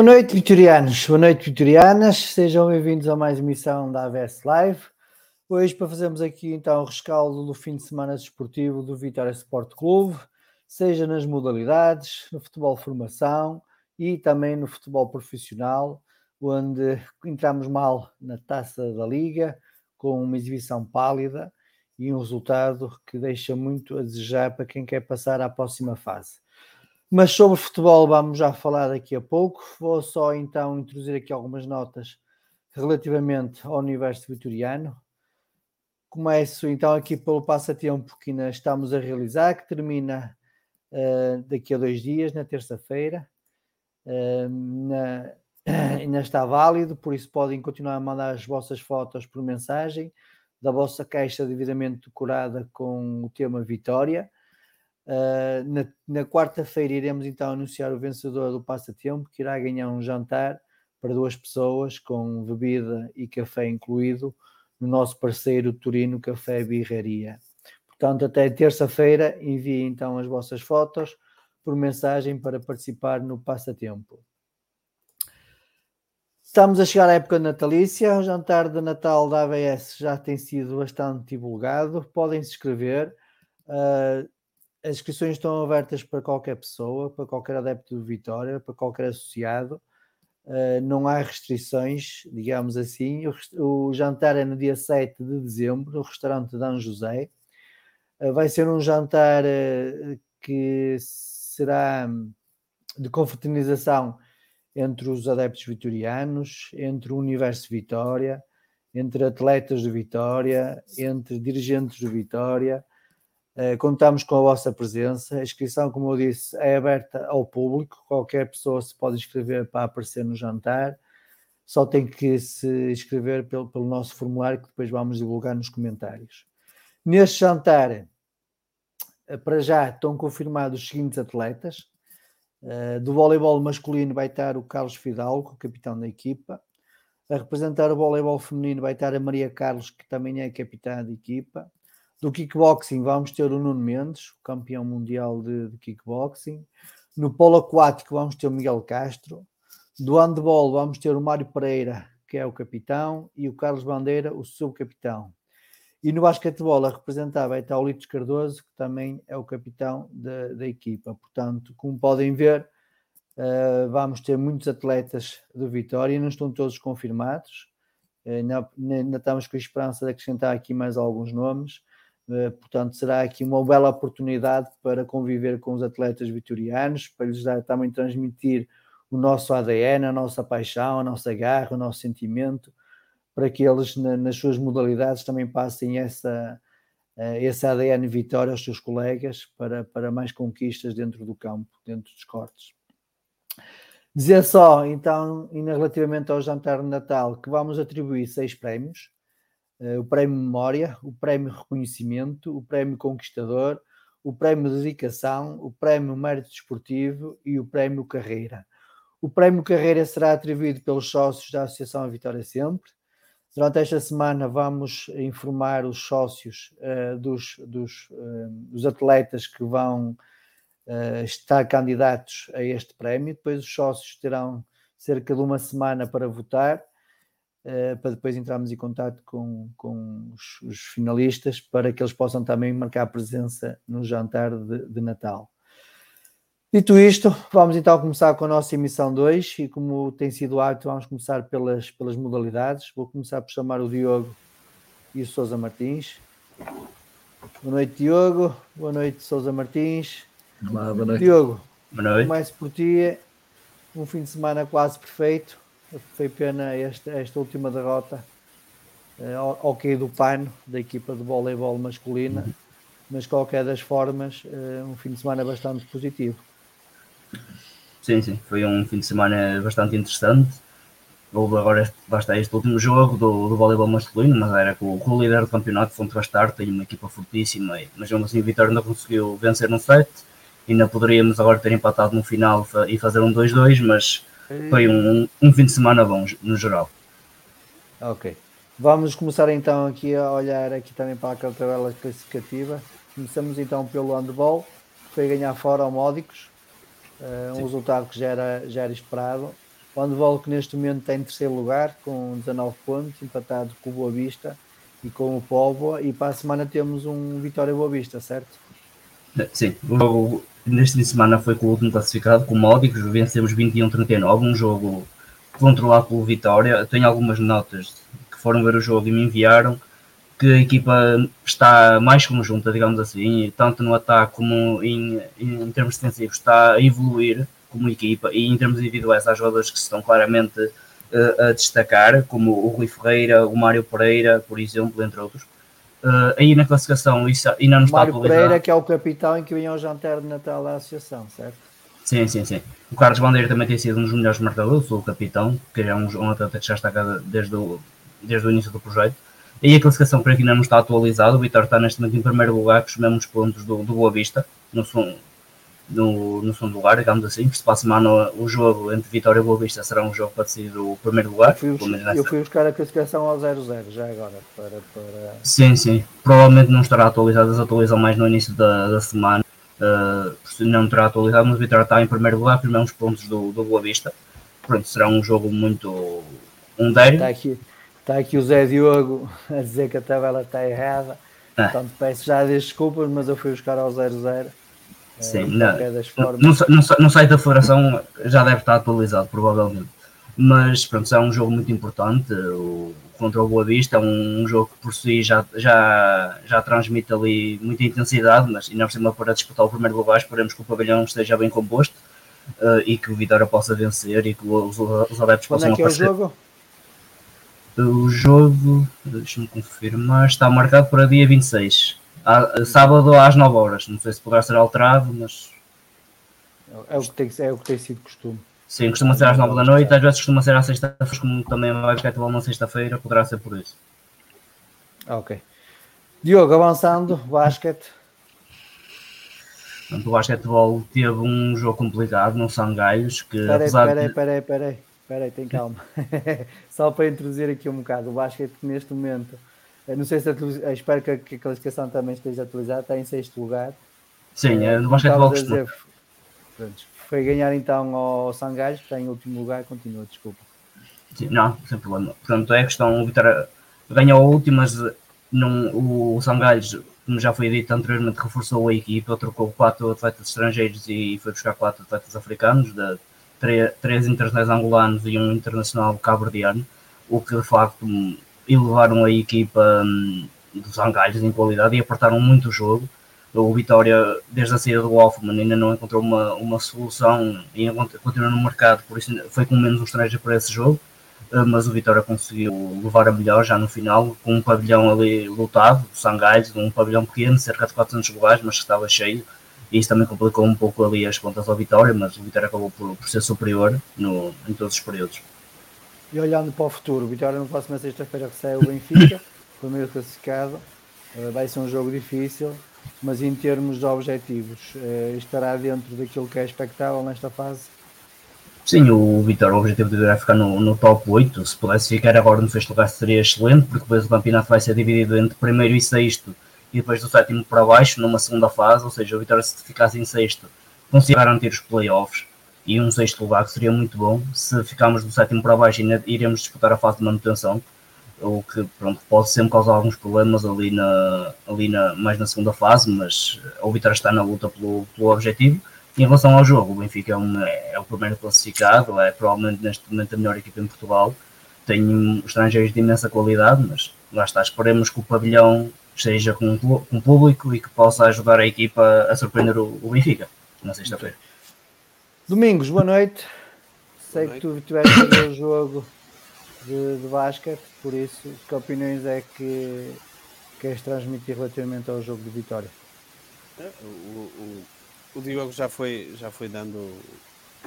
Boa noite, vitorianos. Boa noite, vitorianas. Sejam bem-vindos a mais emissão da AVS Live. Hoje, para fazermos aqui então o rescaldo do fim de semana desportivo do Vitória Sport Clube, seja nas modalidades, no futebol formação e também no futebol profissional, onde entramos mal na taça da Liga, com uma exibição pálida e um resultado que deixa muito a desejar para quem quer passar à próxima fase. Mas sobre futebol vamos já falar daqui a pouco. Vou só então introduzir aqui algumas notas relativamente ao universo vitoriano. Começo então aqui pelo passatempo que ainda estamos a realizar, que termina uh, daqui a dois dias, na terça-feira. Uh, ainda está válido, por isso podem continuar a mandar as vossas fotos por mensagem da vossa caixa devidamente decorada com o tema Vitória Uh, na, na quarta-feira iremos então anunciar o vencedor do passatempo, que irá ganhar um jantar para duas pessoas, com bebida e café incluído, no nosso parceiro Turino Café Birraria. Portanto, até terça-feira enviem então as vossas fotos por mensagem para participar no passatempo. Estamos a chegar à época natalícia. O jantar de Natal da ABS já tem sido bastante divulgado. Podem se inscrever. Uh, as inscrições estão abertas para qualquer pessoa, para qualquer adepto de Vitória, para qualquer associado. Uh, não há restrições, digamos assim. O, o, jantar é no dia 7 de dezembro, no restaurante Dan José. Uh, vai ser um jantar uh, que será de confraternização entre os adeptos vitorianos, entre o universo Vitória, entre atletas de Vitória, entre dirigentes de Vitória, contamos com a vossa presença. A inscrição, como eu disse, é aberta ao público. Qualquer pessoa se pode inscrever para aparecer no jantar. Só tem que se inscrever pelo, pelo nosso formulário que depois vamos divulgar nos comentários. Neste jantar, uh, para já estão confirmados os seguintes atletas. Uh, do voleibol masculino vai estar o Carlos Fidalgo, capitão da equipa. A representar o voleibol feminino vai estar a Maria Carlos, que também é capitã da equipa. Do kickboxing vamos ter o Nuno Mendes, campeão mundial de, de kickboxing. No polo aquático vamos ter o Miguel Castro. Do handball vamos ter o Mário Pereira, que é o capitão, e o Carlos Bandeira, o subcapitão. E no basquetebol a representar vai estar o Litos Cardoso, que também é o capitão da, da equipa. Portanto, como podem ver, uh, vamos ter muitos atletas do Vitória, não estão todos confirmados. Ainda, ainda estamos com a esperança de acrescentar aqui mais alguns nomes. Eh, portanto, será aqui uma bela oportunidade para conviver com os atletas vitorianos, para lhes dar, também transmitir o nosso ADN, a nossa paixão, a nossa garra, o nosso sentimento, para que eles, nas suas modalidades, também passem essa, eh, esse ADN vitória aos seus colegas para, para mais conquistas dentro do campo, dentro dos cortes. Dizer só, então, relativamente ao jantar de Natal, que vamos atribuir seis prémios o Prémio Memória, o Prémio Reconhecimento, o Prémio Conquistador, o Prémio Dedicação, o Prémio Mérito Desportivo e o Prémio Carreira. O Prémio Carreira será atribuído pelos sócios da Associação Vitória Sempre. Durante esta semana vamos informar os sócios uh, dos, dos, uh, dos, atletas que vão uh, estar candidatos a este prémio. Depois os sócios terão cerca de uma semana para votar uh, para depois entrarmos em contato com, com os, os, finalistas para que eles possam também marcar presença no jantar de, de Natal. Dito isto, vamos então começar com a nossa emissão 2 e como tem sido hábito, vamos começar pelas, pelas modalidades. Vou começar por chamar o Diogo e o Sousa Martins. Boa noite, Diogo. Boa noite, Sousa Martins. Olá, boa noite. Diogo, boa noite. começo por ti. Um fim de semana quase perfeito. Foi pena esta, esta última derrota uh, ao, ao cair do pano da equipa de voleibol masculina, mas qualquer das formas, uh, um fim de semana bastante positivo. Sim, sim, foi um fim de semana bastante interessante. Houve agora, basta este último jogo do, do voleibol masculino, mas era com, com o líder do campeonato, Fonte Bastar, tem uma equipa fortíssima, mas mesmo assim o Vitória ainda conseguiu vencer no set. Ainda poderíamos agora ter empatado no final e fazer um 2-2, mas foi um, um fim de semana bom no geral. Ok. Vamos começar então aqui a olhar aqui também para aquela tabela classificativa. Começamos então pelo handball, que foi ganhar fora ao Módicos, uh, um Sim. resultado que já era, já era esperado. O handball que neste momento está em terceiro lugar, com 19 pontos, empatado com o Boa Vista e com o Póvoa, e para a semana temos um Vitória Boa Vista, certo? Sim, o, neste fim de semana foi com o último classificado, com o Módicos, vencemos 21-39, um jogo controlado pelo Vitória. Tenho algumas notas que foram ver o jogo e me enviaram que a equipa está mais conjunta, digamos assim, tanto no ataque como em, em termos defensivos, está a evoluir como equipa e em termos individuais há jogadores que se estão claramente uh, a destacar, como o Rui Ferreira, o Mário Pereira, por exemplo, entre outros. Uh, aí na classificação isso ainda não está Mário Pereira, que é o capitão em que vinha ao jantar de Natal da associação, certo? Sim, sim, sim. O Carlos Bandeira também tem sido um dos melhores marcadores, o capitão, que é um, um atleta que já está desde o, desde o início do projeto. E a classificação para aqui ainda não está atualizada. O Vitor está neste momento em primeiro lugar, com os mesmos pontos do, do Boa Vista, no, no, no segundo lugar, digamos assim. Se para a semana o jogo entre Vitória e Boa Vista será um jogo para decidir o primeiro lugar. Eu fui, eu fui buscar a classificação ao 0-0 já agora. Para, para... Sim, sim. Provavelmente não estará atualizado, eles atualizam mais no início da, da semana. Uh, não terá atualizado, mas o Vitória está em primeiro lugar, primeiros pontos do, do Boa Vista. Pronto, será um jogo muito um dério. Está aqui, está aqui o Zé Diogo a dizer que a tabela está errada. É. Portanto, peço já desculpas, mas eu fui buscar ao 0-0 Sim, não, no, no site da Federação já deve estar atualizado, provavelmente. Mas pronto, é um jogo muito importante. O, contra o Boa Vista é um, um, jogo que por si já, já, já transmite ali muita intensidade, mas ainda por cima para disputar o primeiro lugar, esperemos que o pavilhão esteja bem composto uh, e que o Vitória possa vencer e que os, os adeptos Quando possam é que aparecer. É o jogo? O jogo, deixa-me confirmar, está marcado para dia 26 Sábado às 9 horas. Não sei se poderá ser alterado, mas. É o que tem, é o que tem sido costume. Sim, costuma ser às 9 da noite, às vezes costuma ser às sexta-feira, como também vai basquetebol na sexta-feira, poderá ser por isso. Ok. Diogo, avançando, basquete. Portanto, o basquetebol teve um jogo complicado no Sangalhos, que peraí, apesar peraí, de... peraí, peraí, peraí, tem calma. Só para introduzir aqui um bocado, o basquete neste momento, não sei se espero que a, que a classificação também esteja atualizada, está em sexto lugar. Sim, é, no basquetebol costuma. Foi ganhar então ao Sangalhos, que está em último lugar, continua, desculpa. Sim, não, sem problema. Portanto, é questão, o Vitória ganhou a última, mas não, o Sangalhos, como já foi dito anteriormente, reforçou a equipa, trocou quatro atletas estrangeiros e foi buscar quatro atletas africanos, de, três, três internacionais angolanos e um internacional cabo-verdiano, o que de facto elevaram a equipa hum, dos Sangalhos em qualidade e apertaram muito o jogo. O Vitória, desde a saída do Hoffman, ainda não encontrou uma, uma solução e continua no mercado, por isso foi com menos um estrangeiro para esse jogo, eh, mas o Vitória conseguiu levar a melhor já no final, com um pavilhão ali lotado, Sangais, um pavilhão pequeno, cerca de 400 lugares, mas que estava cheio, e isso também complicou um pouco ali as contas ao Vitória, mas o Vitória acabou por, por ser superior no, em todos os períodos. E olhando para o futuro, o Vitória no próximo sexta-feira recebe o Benfica, primeiro classificado, eh, vai ser um jogo difícil, mas em termos de objetivos, eh, estará dentro daquilo que é expectável nesta fase? Sim, o Vitor, o objetivo dele é ficar no, no, top 8. Se pudesse ficar agora no sexto lugar seria excelente, porque depois o campeonato vai ser dividido entre primeiro e sexto e depois do sétimo para baixo numa segunda fase. Ou seja, o Vitória, se ficasse em sexto, conseguia garantir os playoffs e um sexto lugar seria muito bom. Se ficarmos do sétimo para baixo, ainda iremos disputar a fase de manutenção o que pronto, pode sempre causar alguns problemas ali, na, ali na, mais na segunda fase, mas o Vitória está na luta pelo, pelo objetivo. Em relação ao jogo, o Benfica é, um, é, o primeiro classificado, é provavelmente neste momento a melhor equipa em Portugal, tem estrangeiros de imensa qualidade, mas lá está, esperemos que o pavilhão esteja com, com público e que possa ajudar a equipa a surpreender o, o Benfica na sexta-feira. Domingos, boa noite. Sei boa noite. que tu tiveste a ver o jogo de, de basquete, por isso, que opiniões é que queres transmitir relativamente ao jogo de Vitória? É, o, o, o Diogo já foi, já foi dando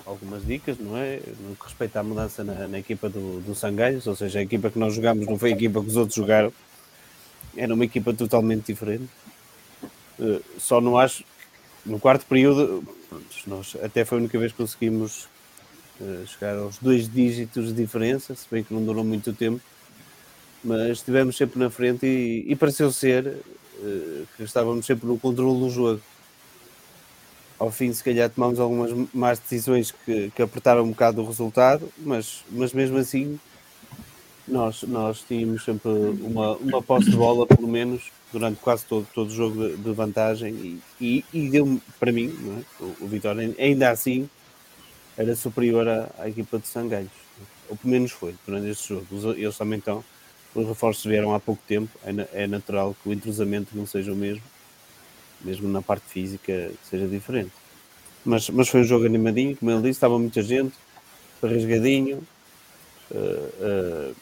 algumas dicas, não é? No que respeita à mudança na, na equipa do, do Sangalhos, ou seja, a equipa que nós jogamos não foi a equipa que os outros jogaram, era uma equipa totalmente diferente. Uh, só não acho, no quarto período, nós até foi a única vez que conseguimos uh, chegar aos dois dígitos de diferença, se bem que não durou muito tempo, mas estivemos sempre na frente e, e pareceu ser uh, que estávamos sempre no controle do jogo. Ao fim, se calhar, tomamos algumas más decisões que, que apertaram um bocado o resultado, mas, mas mesmo assim, nós, nós tínhamos sempre uma, uma posse de bola, pelo menos, durante quase todo, todo o jogo de, de vantagem, e, e, e deu para mim, é? o, o Vitória, ainda assim, era superior à, à equipa de Sangalhos, ou pelo menos foi durante este jogo. Eles também estão os reforços vieram há pouco tempo, é, é natural que o entrosamento não seja o mesmo, mesmo na parte física seja diferente. Mas, mas foi um jogo animadinho, como ele disse, estava muita gente, rasgadinho, uh, uh,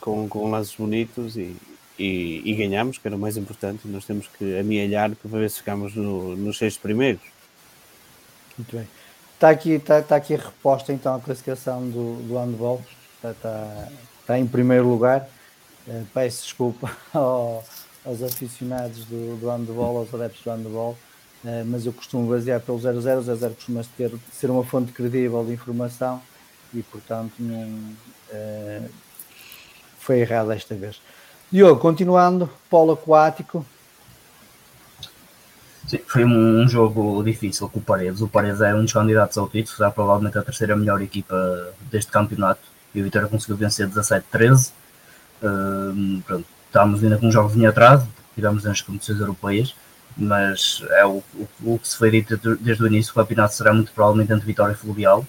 com, com bonitos e, e, e ganhamos, que era o mais importante. Nós temos que amealhar para ver se ficamos no, nos seis primeiros. Muito bem. Está aqui, está, está aqui a reposta então a classificação do, do handball. Está, está, está em primeiro lugar. Eh, peço desculpa ao, aos aficionados do, do handball, aos adeptos do handball, uh, mas eu costumo basear pelo 00, 00 costuma ter, ser uma fonte credível de informação e, portanto, não, uh, foi errado esta vez. Diogo, continuando, polo aquático. Sim, foi um, um, jogo difícil com o Paredes. O Paredes é um dos candidatos ao título, será provavelmente a terceira melhor equipa deste campeonato. E o Vitória conseguiu vencer 17-13 pronto, estávamos ainda com um jogo em atraso, tivemos nas competições europeias, mas é o, o, o, que se foi dito desde o início, o campeonato será muito provavelmente entre Vitória e Fluvial,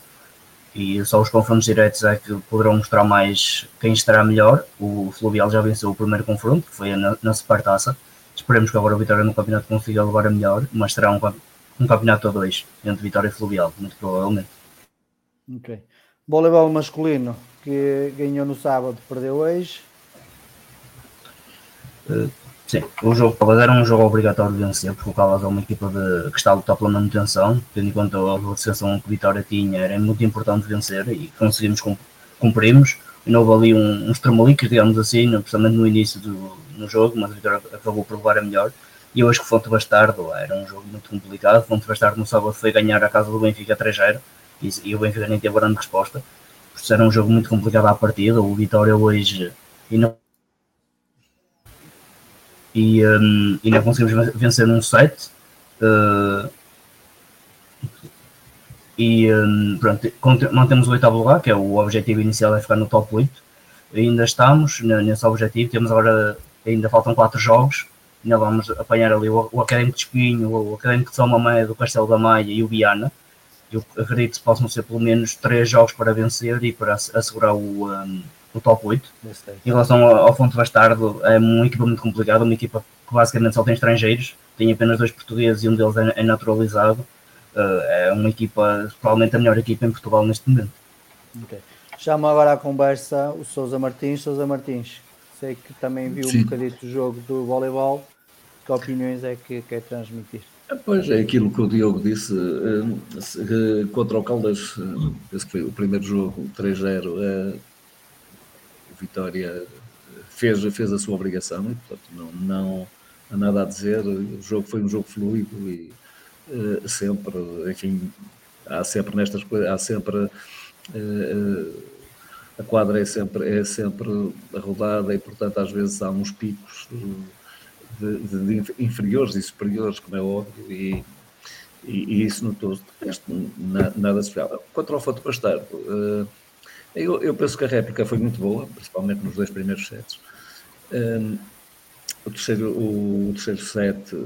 e só os confrontos diretos é que poderão mostrar mais quem estará melhor. O Fluvial já venceu o primeiro confronto, que foi na, na Supertaça. Esperemos que agora o Vitória no campeonato consiga levar a melhor, mas será um, um campeonato a dois entre Vitória e Fluvial, muito provavelmente. Ok. Voleibol masculino, que ganhou no sábado, perdeu hoje. Uh, Sim, o jogo Caldas era um jogo obrigatório de vencer, porque o Caldas é uma equipa de, que está a lutar pela manutenção, tendo em conta a ascensão que o Vitória tinha, era muito importante vencer e conseguimos cumprimos. E não houve ali um, uns tremoliques, digamos assim, principalmente no início do no jogo, mas o Vitória acabou por levar a melhor. E eu acho que Fonte Bastardo era um jogo muito complicado. Fonte Bastardo no sábado foi ganhar a casa do Benfica 3-0 e, e, o Benfica nem teve grande resposta. Por isso era um jogo muito complicado à partida. O Vitória hoje e não e, um, e não conseguimos vencer num set. Uh, e um, pronto, mantemos o oitavo lugar, que é o objetivo inicial é ficar no top 8. Ainda estamos nesse objetivo, temos agora, ainda faltam 4 jogos, ainda vamos apanhar ali o, o Académico de Espinho, o Académico de São Mamé, do Castelo da Maia e o Viana. Eu acredito que possam ser pelo menos 3 jogos para vencer e para assegurar o, um, o top 8. Em relação ao, ao Fonte Bastardo, é uma equipa muito complicada, uma equipa que basicamente só tem estrangeiros, tem apenas dois portugueses e um deles é, é naturalizado. Uh, é uma equipa, provavelmente a melhor equipa em Portugal neste momento. Okay. Chamo agora à conversa o Sousa Martins. Sousa Martins, sei que também viu Sim. um bocadinho do jogo do voleibol. Que opiniões é que quer transmitir? Pois é aquilo que o Diogo disse uh, contra o Caldas, esse foi o primeiro jogo, 3-0 Vitória fez, fez a sua obrigação e, portanto, não, não há nada a dizer. O jogo foi um jogo fluido e uh, sempre, enfim, há sempre nestas coisas, há sempre. Uh, a quadra é sempre, é sempre rodada e, portanto, às vezes há uns picos de, de, de inferiores e superiores, como é óbvio, e, e, e isso notou-se. Nada especial. Contra o Foto Bastardo, uh, eu, eu, penso que a réplica foi muito boa, principalmente nos dois primeiros sets. Um, o, terceiro, o, o, terceiro set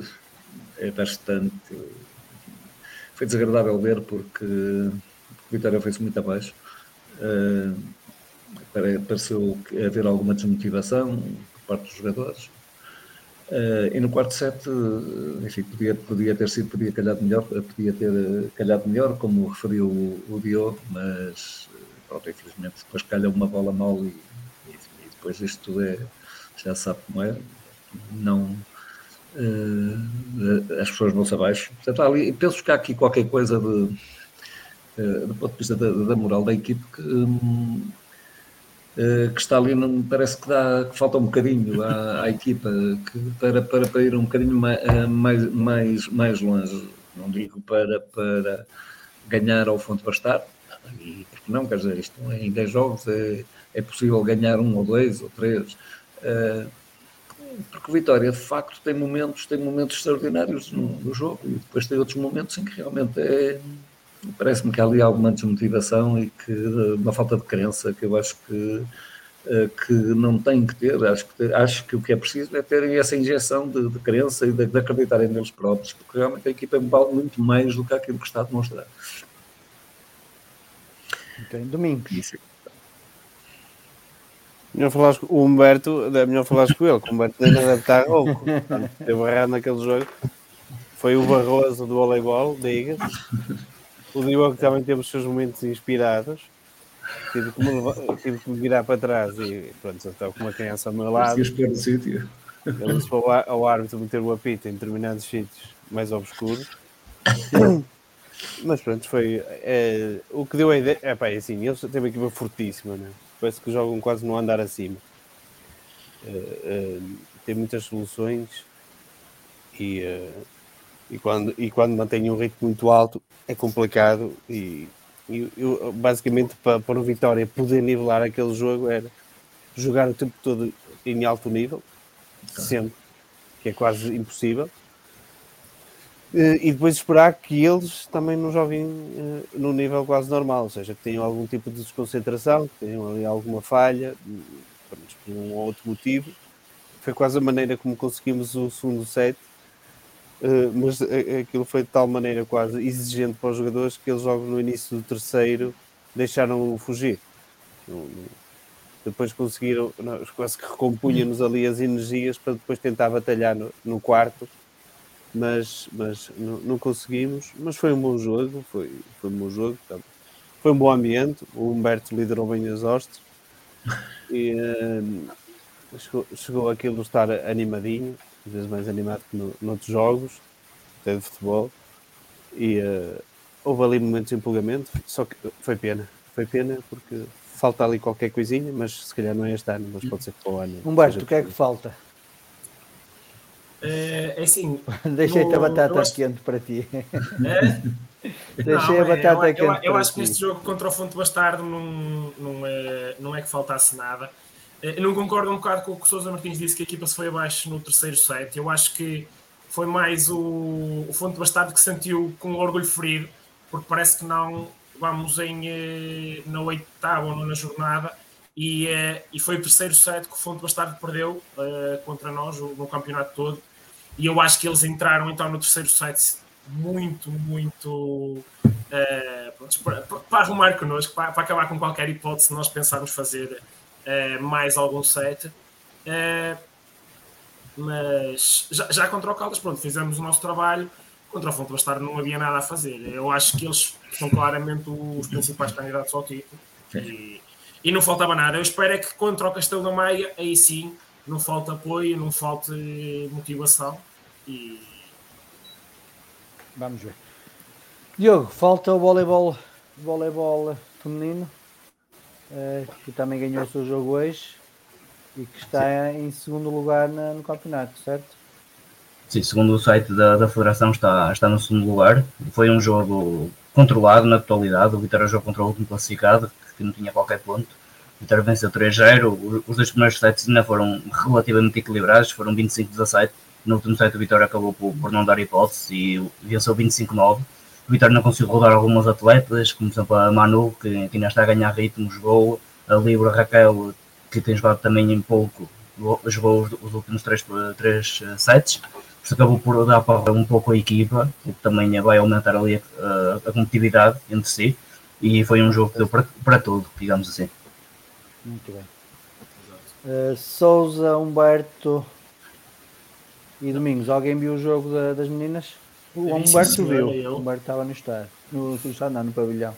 é bastante. Foi desagradável ver porque o Vitória foi-se muito abaixo. Uh, pareceu haver alguma desmotivação por parte dos jogadores. Uh, e no quarto set, enfim, podia, podia ter sido, podia calhar melhor, podia ter calhado melhor, como referiu o, o Diogo, mas pronto, infelizmente depois calha uma bola mal e, e, e depois isto tudo é, já sabe como é, não, uh, as pessoas vão-se abaixo. Portanto, ali, penso que há aqui qualquer coisa de, uh, do ponto de vista da, da moral da equipe que, uh, que está ali, não, parece que, dá, que falta um bocadinho à, à equipa que, para, para, para ir um bocadinho mais, mais, mais, mais longe. Não digo para, para ganhar ao fundo bastar, e porque não, quer dizer, isto em 10 jogos é, é possível ganhar um ou dois ou três. Uh, porque o Vitória de facto tem momentos, tem momentos extraordinários no, no, jogo e depois tem outros momentos em que realmente é, parece-me que há ali alguma desmotivação e que uma falta de crença que eu acho que, uh, que não tem que ter. Acho que, acho que o que é preciso é terem essa injeção de, de crença e de, de acreditarem neles próprios, porque realmente a equipa vale muito mais do que aquilo que está a demonstrar. Tem domingos. Isso. Melhor falares com o Humberto, é melhor falares com ele, que o Humberto ainda deve estar rouco. Teve errado naquele jogo. Foi o Barroso do voleibol, diga O Diogo também teve os seus momentos inspirados. Tive que, me, tive que me virar para trás e pronto, eu estava com uma criança ao meu lado. Ele disse para ao árbitro meter o apito em determinados sítios mais obscuros. Mas pronto, foi é, o que deu a ideia. É pá, é assim, eles têm uma equipa fortíssima, né? parece que jogam quase no andar acima. Uh, tem muitas soluções e, uh, e, quando, e quando mantém um ritmo muito alto é complicado. E, e eu, basicamente, para, para o Vitória poder nivelar aquele jogo era jogar o tempo todo em alto nível, sempre, que é quase impossível eh, e depois esperar que eles também não joguem uh, no nível quase normal, ou seja, que tenham algum tipo de desconcentração, que tenham ali alguma falha, por um ou outro motivo. Foi quase a maneira como conseguimos o segundo set, uh, mas aquilo foi de tal maneira quase exigente para os jogadores que eles jogam no início do terceiro deixaram-o fugir. Depois conseguiram, quase que recompunha-nos ali as energias para depois tentar batalhar no quarto mas, mas não, não, conseguimos. Mas foi um bom jogo, foi, foi um bom jogo, tá. foi um bom ambiente. O Humberto liderou bem as hostes e uh, chegou, chegou aquilo estar animadinho. às vezes mais animado que no, noutros jogos, até de futebol. E uh, houve ali momentos de empolgamento, só que foi pena. Foi pena porque falta ali qualquer coisinha, mas se calhar não é este ano, mas pode ser que para o ano. Humberto, o que é que falta? É, é assim. Deixei-te a batata acho... quente para ti. É? Deixei não, a batata é, quente. Eu, eu acho que neste jogo contra o Fonte Bastardo não, não, é, não é que faltasse nada. Eu não concordo um bocado com o que o Sousa Martins disse que a equipa se foi abaixo no terceiro set. Eu acho que foi mais o, o Fonte Bastardo que sentiu com orgulho ferido, porque parece que não vamos em, eh, na oitava ou na jornada e, eh, e foi o terceiro set que o Fonte Bastardo perdeu uh, contra nós no campeonato todo e eu acho que eles entraram então no terceiro set muito, muito uh, para, para, arrumar connosco, para, para, acabar com qualquer hipótese nós pensarmos fazer uh, mais algum set. Uh, mas já, já, contra o Caldas, pronto, fizemos o nosso trabalho. Contra o Fonte Bastardo não havia nada a fazer. Eu acho que eles são claramente os principais candidatos ao título. E, e não faltava nada. Eu espero é que contra o Castelo da Maia, aí sim, não falta apoio, não falte motivação e vamos ver. Diogo, falta o voleibol, voleibol feminino, eh, que também ganhou o seu jogo hoje e que está Sim. em segundo lugar na, no campeonato, certo? Sim, segundo o site da, da Federação está, está no segundo lugar. Foi um jogo controlado na totalidade. O Vitória jogou contra o último classificado, que não tinha qualquer ponto. O Vitória venceu 3-0. Os dois primeiros sets ainda foram relativamente equilibrados, foram 25-17 no último set o Vitória acabou por, por não dar hipótese e venceu 25-9. O Vitória não conseguiu rodar algumas atletas, como por exemplo a Manu, que, que ainda está a ganhar ritmo, jogou, a Libra Raquel, que tem jogado também em pouco, jogou os, os últimos três, três eh, sets. Por isso acabou por dar para um pouco a equipa, o que também vai aumentar ali a, a, a competitividade entre si. E foi um jogo que deu para, para tudo, digamos assim. Muito bem. Uh, Souza Humberto e Domingos, alguém viu o jogo da, das meninas? O Humberto viu. O Humberto estava no estádio. No, no estádio, não, no pavilhão.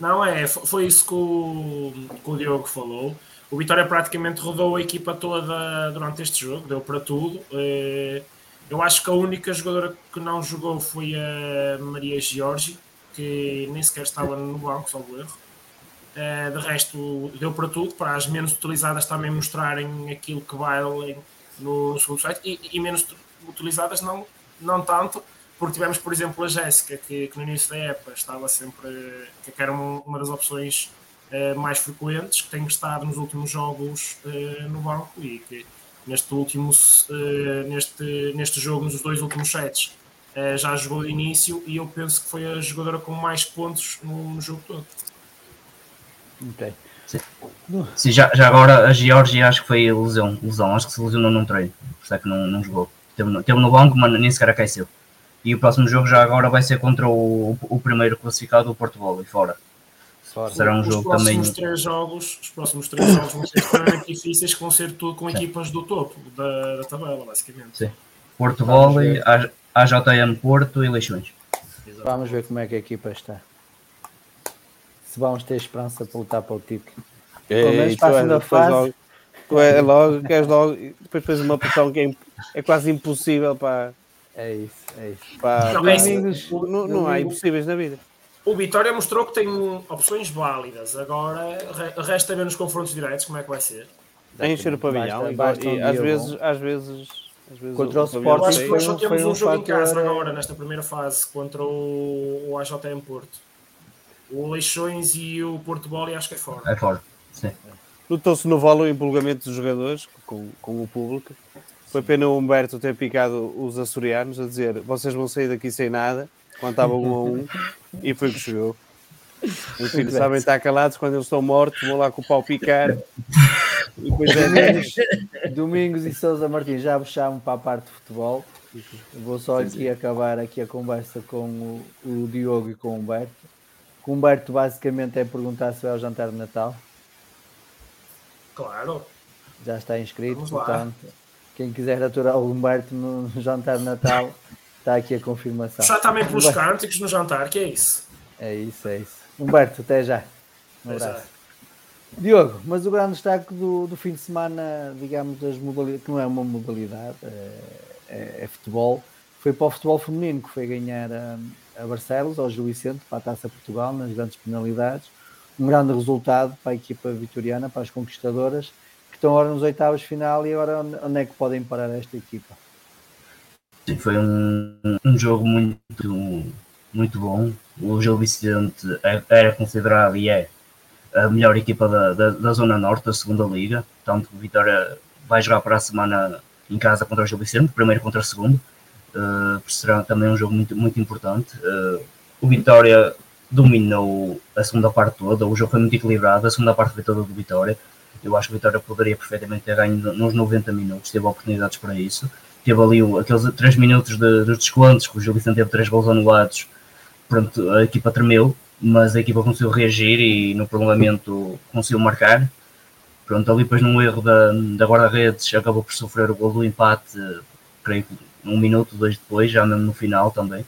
Não, é, foi isso que o, que o Diogo falou. O Vitória praticamente rodou a equipa toda durante este jogo, deu para tudo. Eh, eu acho que a única jogadora que não jogou foi a Maria Giorgi, que nem sequer estava no banco, salvo erro. Eh, de resto, deu para tudo, para as menos utilizadas também mostrarem aquilo que valem no, segundo site e, e, menos utilizadas não, não tanto, porque tivemos, por exemplo, a Jéssica, que, que, no início da época estava sempre, que era uma das opções uh, mais frequentes, que tem estado nos últimos jogos uh, no banco e que neste último, neste, neste jogo, nos dois últimos sets, já jogou de início e eu penso que foi a jogadora com mais pontos no, no jogo todo. Sim, já, já agora a Georgia acho que foi lesão, lesão, acho que se lesionou num treino, por isso é que não, não jogou. Teve, teve no banco, mas nem sequer aqueceu. E o próximo jogo já agora vai ser contra o, o primeiro classificado, o Porto Volley, fora. fora. Será um os jogo também. Três jogos, os próximos três jogos vão ser extremamente difíceis, que vão ser tudo com Sim. equipas do topo da, da tabela, basicamente. Sim. Porto Volley, AJM Porto e Leixões. Vamos ver como é que a equipa está se vamos ter esperança para lutar para o título. É, Pelo menos para a segunda fase. Logo, tu é logo, queres logo, depois fez uma pressão que é, é, quase impossível para. É isso, é isso. Para, não, é assim, não, não há impossíveis na vida. O Vitória mostrou que tem opções válidas. Agora resta ver nos confrontos diretos como é que vai ser. A encher o pavilhão e, e às, vezes, às vezes às vezes contra o, o Sporting acho que nós só temos um, um jogo em casa agora nesta primeira fase contra o, o AJM Porto. O Leixões e o Porto Bola acho que é fora. É fora, sim. Notou-se no valo o empolgamento dos jogadores com, com o público. Foi pena o Humberto ter picado os açorianos a dizer vocês vão sair daqui sem nada, quando estava um a um, e foi que chegou. Enfim, sabem estar calados quando eles estão mortos, vão lá com o pau picar. E depois é Domingos, Domingos e Sousa Martins já puxaram para a parte de futebol. Vou só aqui acabar aqui a conversa com o, o Diogo e com o Humberto. O Humberto basicamente é perguntar se vai ao jantar de Natal. Claro. Já está inscrito, portanto, quem quiser aturar o Humberto no jantar de Natal, está aqui a confirmação. Já também pelos Humberto. cânticos no jantar, que é isso? É isso, é isso. Humberto, até já. Um abraço. Diogo, mas o grande destaque do, do fim de semana, digamos, das modalidades, que não é uma modalidade, é, é, é, futebol, foi para o futebol feminino, que foi ganhar a, a Barcelos, ao Gil Vicente, para a Taça Portugal, nas grandes penalidades. Um grande resultado para a equipa vitoriana, para as conquistadoras, que estão agora nos oitavos final e agora onde é que podem parar esta equipa? Sim, foi um, um jogo muito, muito bom. O Gil Vicente é, era considerado e é a melhor equipa da, da, da, Zona Norte da segunda Liga. Tanto que o Vitória vai jogar para a semana em casa contra o Gil Vicente, primeiro contra o segundo. Uh, será também um jogo muito, muito importante. Uh, o Vitória dominou a segunda parte toda, o jogo foi muito equilibrado, a segunda parte foi toda do Vitória. Eu acho que o Vitória poderia perfeitamente ter ganho nos 90 minutos, teve oportunidades para isso. Teve ali aqueles 3 minutos de, dos descontos, que o Gil Vicente teve 3 gols anulados. Pronto, a equipa tremeu, mas a equipa conseguiu reagir e no prolongamento conseguiu marcar. Pronto, ali depois num erro da, da guarda-redes acabou por sofrer o gol do empate, creio que um minuto, dois depois, já mesmo no final também.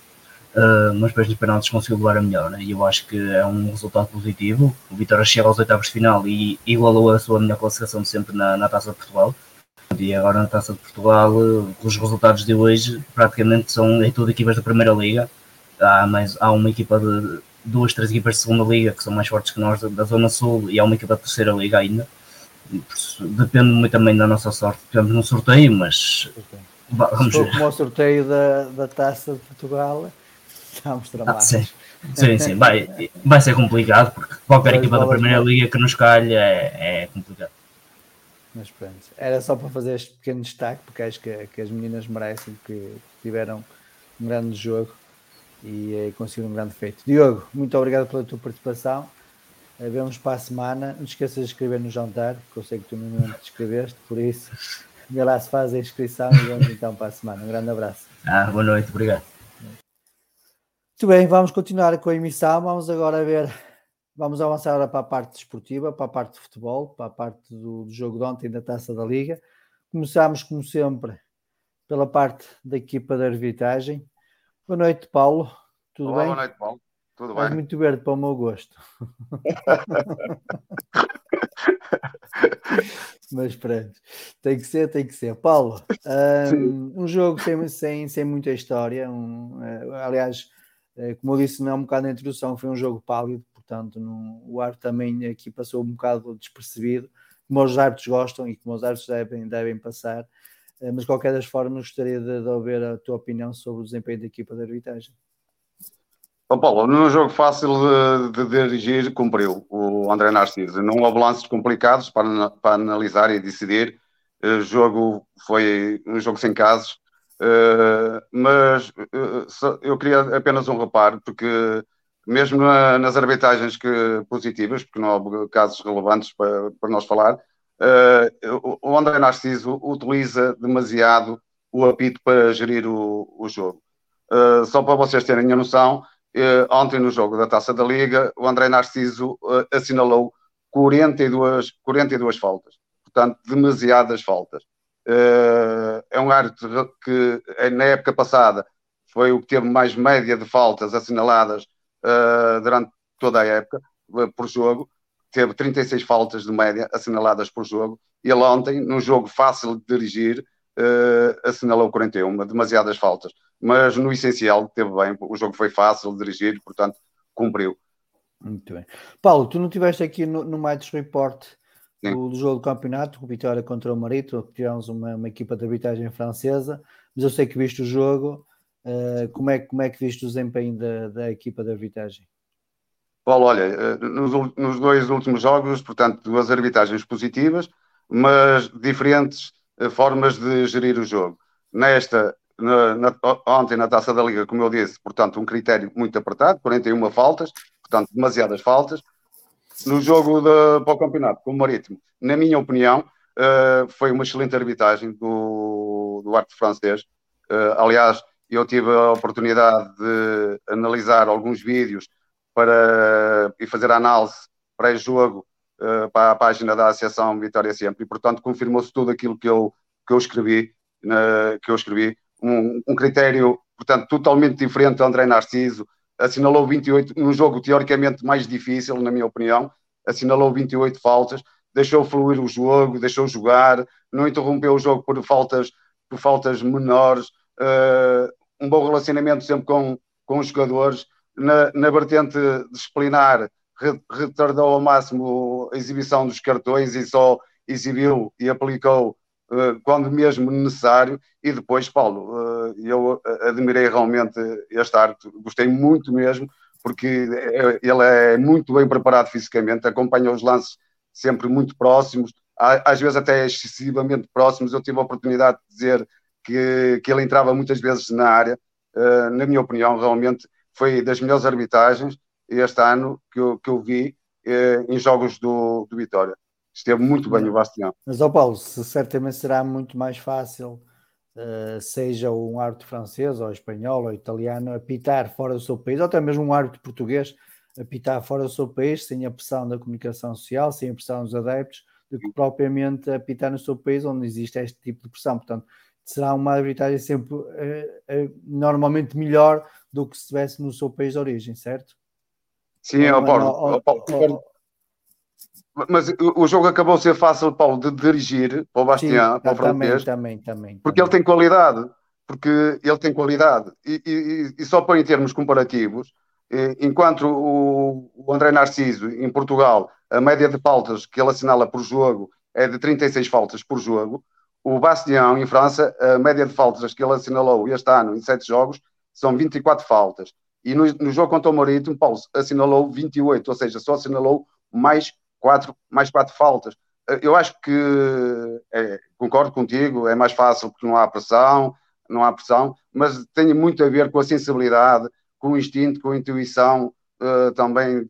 Uh, mas depois nos penaltis conseguiu levar a melhor, né? e eu acho que é um resultado positivo. O Vitória chega aos oitavos de final e igualou a sua melhor classificação de sempre na, na Taça de Portugal. E agora na Taça de Portugal, os resultados de hoje praticamente são em todas equipas da Primeira Liga. Há, mais, há uma equipa de duas, três equipas de segunda liga que são mais fortes que nós da, da Zona Sul e há uma equipa da terceira liga ainda. Depende muito também da nossa sorte. Tivemos no sorteio, mas vamos ver. Como o sorteio da, da Taça de Portugal, estamos tramados. Ah, sim. sim, sim, vai, vai ser complicado porque qualquer equipa da primeira liga que nos calha é, é complicado. Mas pronto, era só para fazer este pequeno destaque, porque acho que, que as meninas merecem, que tiveram um grande jogo e é, conseguiu um grande feito. Diogo, muito obrigado pela tua participação. Eh, vemos para a semana. Não esqueças de escrever no jantar, que eu sei que tu não te escreveste, por isso, vê lá se faz a inscrição e vamos então para a semana. Um grande abraço. Ah, boa noite, obrigado. Muito bem, vamos continuar com a emissão. Vamos agora ver, vamos avançar agora para a parte desportiva, para a parte de futebol, para a parte do, do jogo de ontem da Taça da Liga. Começamos, como sempre, pela parte da equipa de arbitragem. Boa noite, Paulo. Tudo Olá, bem? Boa noite, Paulo. Tudo Estás bem? muito verde para o meu gosto. Mas pronto, tem que ser, tem que ser. Paulo, um, um jogo sem, sem, sem muita história. Um, uh, aliás, uh, como eu disse não é um bocado na introdução, foi um jogo pálido, portanto, no, o ar também aqui passou um bocado despercebido, como os árbitros gostam e como os árbitros devem, devem passar. Eh, mas de qualquer das formas gostaria de, de ouvir a tua opinião sobre o desempenho da equipa de arbitragem. Bom, Paulo, num jogo fácil de, de, dirigir, cumpriu o André Narciso. Não houve lances complicados para, para analisar e decidir. O jogo foi um jogo sem casos, uh, mas uh, eu queria apenas um reparo, porque mesmo na, nas arbitragens que, positivas, porque não houve casos relevantes para, para nós falar, uh, o André Narciso utiliza demasiado o apito para gerir o, o jogo. Só para vocês terem a noção, ontem no jogo da Taça da Liga, o André Narciso assinalou 42, 42 faltas. Portanto, demasiadas faltas. é um árbitro que na época passada foi o que teve mais média de faltas assinaladas durante toda a época por jogo teve 36 faltas de média assinaladas por jogo. E ele ontem, num jogo fácil de dirigir, assinalou 41, demasiadas faltas. Mas no essencial teve bem, o jogo foi fácil de dirigir, portanto, cumpriu. Muito bem. Paulo, tu não estiveste aqui no, no Match Report do, do, jogo do campeonato, Vitória contra o Marito, tivemos uma, uma, equipa de arbitragem francesa, mas eu sei que viste o jogo. Uh, como, é, como é que viste o desempenho da, da equipa de arbitragem? Paulo, olha, eh, nos, nos, dois últimos jogos, portanto, duas arbitragens positivas, mas diferentes eh, formas de gerir o jogo. Nesta, na, na, ontem na Taça da Liga, como eu disse, portanto, um critério muito apertado, 41 faltas, portanto, demasiadas faltas. No jogo de, para o campeonato, com o Marítimo, na minha opinião, uh, foi uma excelente arbitragem do, do arte francês. Uh, aliás, eu tive a oportunidade de analisar alguns vídeos para, e fazer análise pré-jogo uh, para a página da Associação Vitória Sempre. E, portanto, confirmou-se tudo aquilo que eu, que eu escrevi, que eu escrevi. Um, um, critério, portanto, totalmente diferente do André Narciso. Assinalou 28 num jogo teoricamente mais difícil, na minha opinião. assinalou 28 faltas, deixou fluir o jogo, deixou jogar, não interrompeu o jogo por faltas, por faltas menores, uh, um bom relacionamento sempre com, com os jogadores. Na, na vertente disciplinar, retardou ao máximo a exibição dos cartões e só exibiu e aplicou quando mesmo necessário. E depois, Paulo, uh, eu admirei realmente este arte, gostei muito mesmo, porque ele é muito bem preparado fisicamente, acompanha os lances sempre muito próximos, às vezes até excessivamente próximos. Eu tive a oportunidade de dizer que, que ele entrava muitas vezes na área. Na minha opinião, realmente foi das melhores arbitragens este ano que eu, que eu vi em jogos do, do Vitória. Esteve muito bem o Bastião. Mas, ó Paulo, certamente será muito mais fácil, uh, seja um árbitro francês, ou espanhol, ou italiano, apitar fora do seu país, ou até mesmo um árbitro português, apitar fora do seu país, sem a pressão da comunicação social, sem a pressão dos adeptos, do que propriamente apitar no seu país, onde existe este tipo de pressão. Portanto, será uma arbitragem sempre eh, eh, normalmente melhor do que se estivesse no seu país de origem, certo? Sim, ó, Paulo, mas o jogo acabou de ser fácil, Paulo, de dirigir para o Bastião, para o francês, também, também, porque também. ele tem qualidade, porque ele tem qualidade. E, e, e só para em termos comparativos, enquanto o, o André Narciso, em Portugal, a média de faltas que ele assinala por jogo é de 36 faltas por jogo, o Bastião, em França, a média de faltas que ele assinalou este ano em sete jogos são 24 faltas. E no, no jogo contra o Marítimo, Paulo assinalou 28, ou seja, só assinalou mais quatro, mais quatro faltas. Eu acho que, é, concordo contigo, é mais fácil porque não há pressão, não há pressão, mas tem muito a ver com a sensibilidade, com o instinto, com a intuição uh, também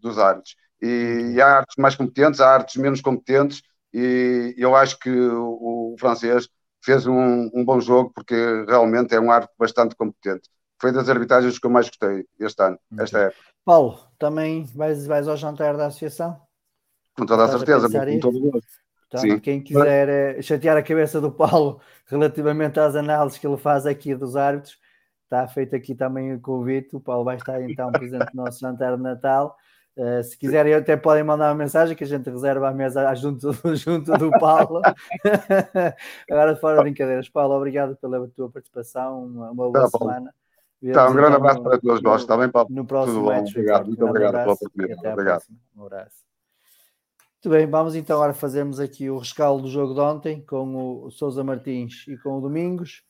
dos árbitros. E, e, há artes mais competentes, há artes menos competentes, e eu acho que o, o francês fez um, um, bom jogo porque realmente é um árbitro bastante competente. Foi das arbitragens que eu mais gostei este ano, esta época. Paulo, também vais, vais ao jantar da associação? Com toda a certeza, com todo o gosto. Portanto, quem quiser eh, chatear a cabeça do Paulo relativamente às análises que ele faz aqui dos árbitros, está feito aqui também o convite. O Paulo vai estar então presente no nosso jantar de Natal. Uh, se quiserem, até podem mandar uma mensagem que a gente reserva a mesa junto, junto do Paulo. Agora, fora brincadeiras, Paulo, obrigado pela tua participação. Uma, uma boa tá, semana. Tá, um grande então abraço para todos nós, está bem, Paulo? No próximo match. Obrigado, muito obrigado pela oportunidade. Obrigado. Um abraço. Muito bem, vamos então agora fazermos aqui o rescaldo do jogo de ontem com o Sousa Martins e com o Domingos.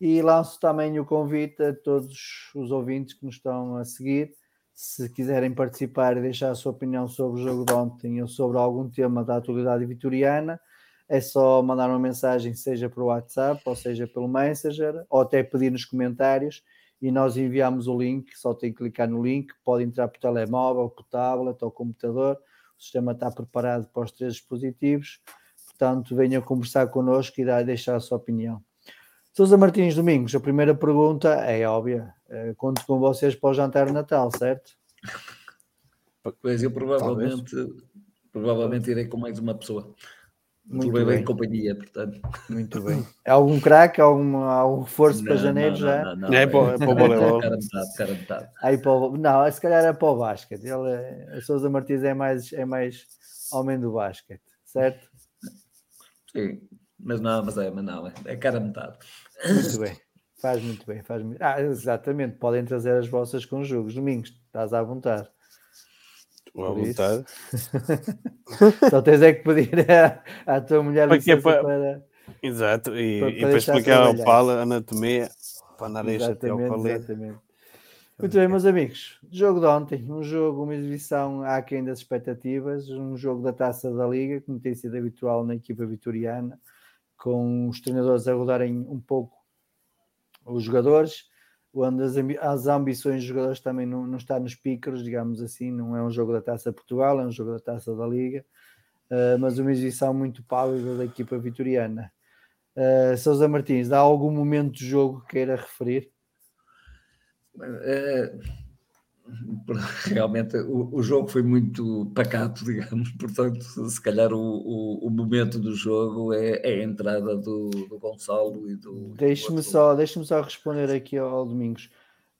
E lanço também o convite a todos os ouvintes que nos estão a seguir. Se quiserem participar e deixar a sua opinião sobre o jogo de ontem ou sobre algum tema da atualidade vitoriana, é só mandar uma mensagem, seja por WhatsApp, ou seja pelo Messenger, ou até pedir nos comentários e nós enviamos o link. Só tem que clicar no link, pode entrar por telemóvel, por tablet ou computador. O sistema está preparado para os três dispositivos. Portanto, venham conversar connosco e deixar a sua opinião. Sousa Martins Domingos, a primeira pergunta é óbvia. Eh, conto com vocês para o jantar de Natal, certo? Pois eu provavelmente, provavelmente irei com mais uma pessoa. Muito bem, bem. companhia, portanto. Muito bem. É algum craque, algum, algum reforço não, para janeiro não, já? Não, não, não, é, para, é para o voleibol. Cara metade, cara metade. Aí para o, não, se calhar é para o basquete. Ele, a Sousa Martins é mais, é mais homem do basquete, certo? Sim, mas não, mas é, mas não, é, é cara metade. Muito bem, faz muito bem, faz muito Ah, exatamente, podem trazer as vossas conjugas. Domingos, estás à vontade. À vontade. Só tens é que pedir à, à tua mulher para, é para... para... Exato, e para, e para explicar ao Paulo a anatomia, para andar este até ao Exatamente. Muito bem, meus amigos. Jogo de ontem, um jogo, uma exibição aquém das expectativas, um jogo da taça da Liga, como tem sido habitual na equipa vitoriana com os treinadores a rodarem um pouco os jogadores, onde as, as ambições dos jogadores também não, não está nos pícaros, digamos assim, não é um jogo da Taça Portugal, é um jogo da Taça da Liga, uh, mas uma exibição muito pálida da equipa vitoriana. Uh, Sousa Martins, há algum momento do jogo que queira referir? Uh, realmente o, o, jogo foi muito pacato, digamos, portanto, se calhar o, o, o momento do jogo é, é, a entrada do, do Gonçalo e do. Deixe-me só, deixe só responder aqui ao, ao Domingos.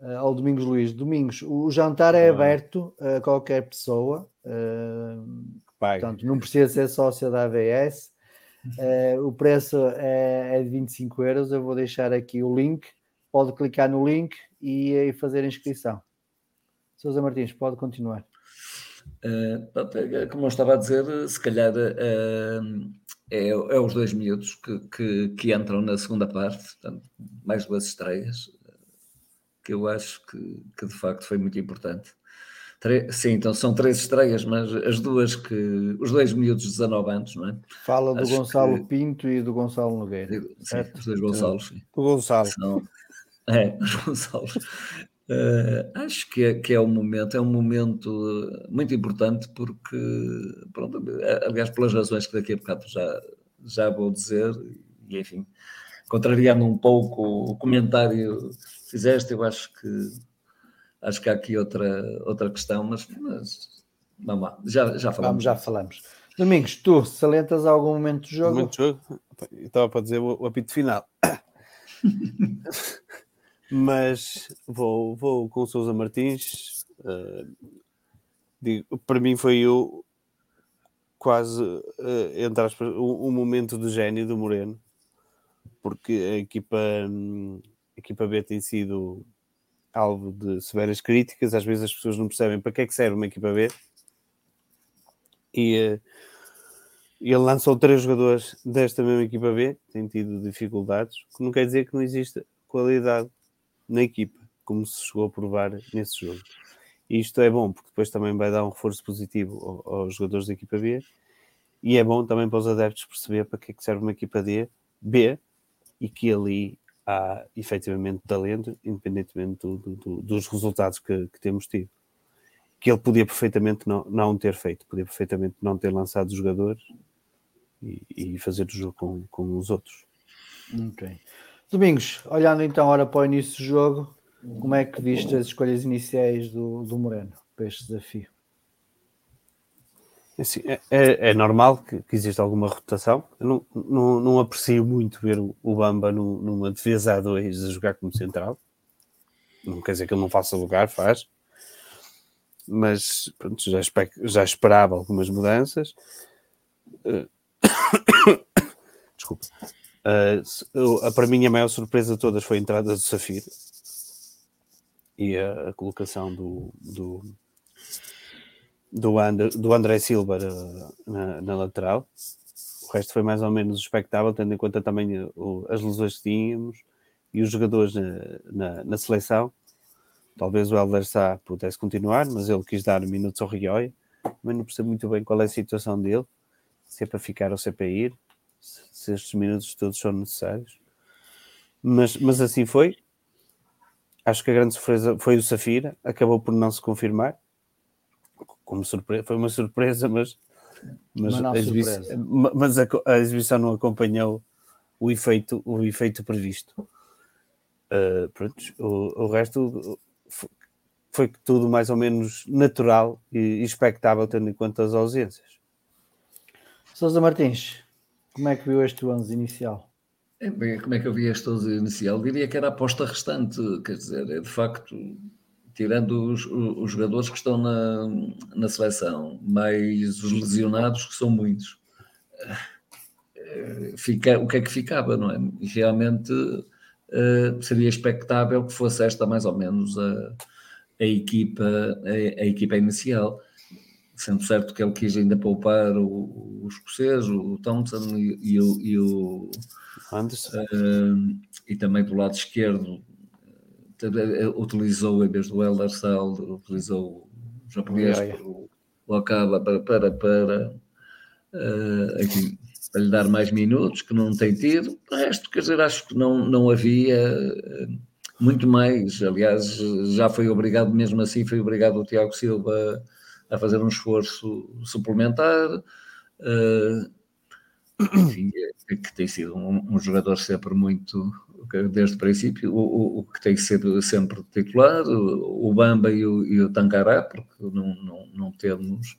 uh, ao Domingos Luís. Domingos, o jantar é aberto a qualquer pessoa, uh, portanto, não precisa ser sócio da AVS. Uh, o preço é, é, de 25 euros. Eu vou deixar aqui o link. Pode clicar no link e, e fazer a inscrição. Sousa Martins, pode continuar. Uh, como eu estava a dizer, se calhar uh, é, é, os dois miúdos que, que, que, entram na segunda parte, portanto, mais duas estreias, que eu acho que, que de facto foi muito importante. sim, então são três estreias, mas as duas que. Os dois miúdos de 19 anos, não é? Fala do acho Gonçalo que... Pinto e do Gonçalo Nogueira. Sim, certo? os dois Gonçalos. Sim. O Gonçalo. São, é, os Gonçalos. Uh, acho que é, que é um momento, é um momento muito importante porque, pronto, aliás, pelas razões que daqui a bocado já, já vou dizer, e enfim, contrariando um pouco o comentário que fizeste, eu acho que acho que há aqui outra, outra questão, mas, mas vamos lá, já, já falamos. Vamos, já falamos. Domingos, tu salientas algum momento do jogo? Momento do jogo? Estava para dizer o, o apito final. Mas vou, vou com o Sousa Martins. Uh, digo, para mim foi o quase uh, entre aspas, um, um, momento de gênio do Moreno, porque a equipa, a equipa B tem sido alvo de severas críticas. Às vezes as pessoas não percebem para que é que serve uma equipa B. E uh, ele lançou três jogadores desta mesma equipa B, tem tido dificuldades, que não quer dizer que não exista qualidade na equipa, como se chegou a provar nesse jogo. E isto é bom, porque depois também vai dar um reforço positivo aos jogadores da equipa B e é bom também para os adeptos perceber para que é que serve uma equipa D, B e que ali há efetivamente talento, independentemente do, do, dos resultados que, que, temos tido. Que ele podia perfeitamente não, não ter feito, podia perfeitamente não ter lançado os jogadores e, e fazer o jogo com, com os outros. Ok. Domingos, olhando então agora para o início do jogo, como é que viste as escolhas iniciais do, do Moreno para este desafio? É assim, é, é, é, normal que, que exista alguma rotação. Eu não, não, não aprecio muito ver o, o Bamba no, numa defesa a dois a jogar como central. Não quer dizer que ele não faça lugar, faz. Mas pronto, já, já esperava algumas mudanças. Desculpa. Uh, para mim, a maior surpresa de todas foi a entrada do Safir e a, colocação do, do, do, And, do André Silva na, na, lateral. O resto foi mais ou menos expectável, tendo em conta também o, as lesões que tínhamos e os jogadores na, na, na seleção. Talvez o Helder Sá pudesse continuar, mas ele quis dar minutos ao Rioia. Mas não percebo muito bem qual é a situação dele, se é para ficar ou se é para ir se estes minutos todos são necessários. Mas, mas assim foi. Acho que a grande surpresa foi o Safira, acabou por não se confirmar. Como surpresa, foi uma surpresa, mas, mas, a, exibição, mas a, a, exibição não acompanhou o efeito, o efeito previsto. Uh, pronto, o, o resto foi tudo mais ou menos natural e expectável, tendo em conta as ausências. Sousa Martins, como é que viu este 11 inicial? É, bem, como é que eu vi este 11 inicial? Diria que era a aposta restante, quer dizer, é de facto, tirando os, os jogadores que estão na, na seleção, mais os lesionados, que são muitos, eh, fica, o que é que ficava, não é? Realmente uh, seria expectável que fosse esta mais ou menos a, a equipa, a, a equipa inicial sendo certo que ele quis ainda poupar o, o escocês, o Thompson e, e, o, e o Anderson. Uh, e também do lado esquerdo uh, utilizou, em vez do Elder Sal, utilizou o japonês, o, o Acaba para, para, para, uh, aqui, para lhe dar mais minutos, que não tem tido. O resto, quer dizer, acho que não, não havia muito mais. Aliás, já foi obrigado, mesmo assim, foi obrigado o Tiago Silva a fazer um esforço suplementar. Uh, enfim, é, que tem sido um, um, jogador sempre muito, desde o princípio, o, o, o, que tem sido sempre titular, o, o Bamba e o, e o Tancará, porque não, não, não temos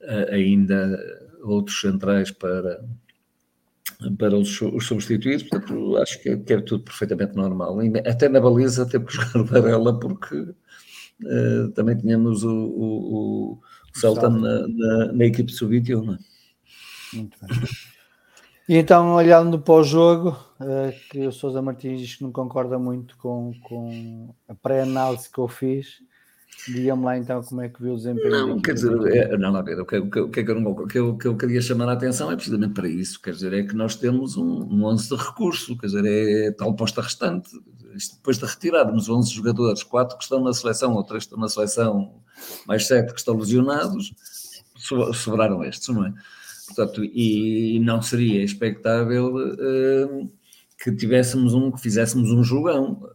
uh, ainda outros centrais para, para os, os substituídos, portanto, acho que é, que é, tudo perfeitamente normal. Até na baliza temos que jogar Varela, porque uh, também tínhamos o, o, o Celta na, na, na, equipe sub-21. Muito bem. E então, olhando para o jogo, uh, que o Sousa Martins diz que não concorda muito com, com a pré-análise que eu fiz, Diga-me lá então como é que viu o desempenho. Não, quer dizer, é, não, ver, o que, o, que, o, que, eu não, o, que, eu, o que eu queria chamar a atenção é precisamente para isso, quer dizer, é que nós temos um, um 11 de recurso, quer dizer, é, é tal posta restante. Depois de retirarmos 11 jogadores, 4 que estão na seleção ou 3 que estão na seleção, mais 7 que estão lesionados, sobraram estes, não é? Portanto, e não seria expectável uh, que tivéssemos um, que fizéssemos um jogão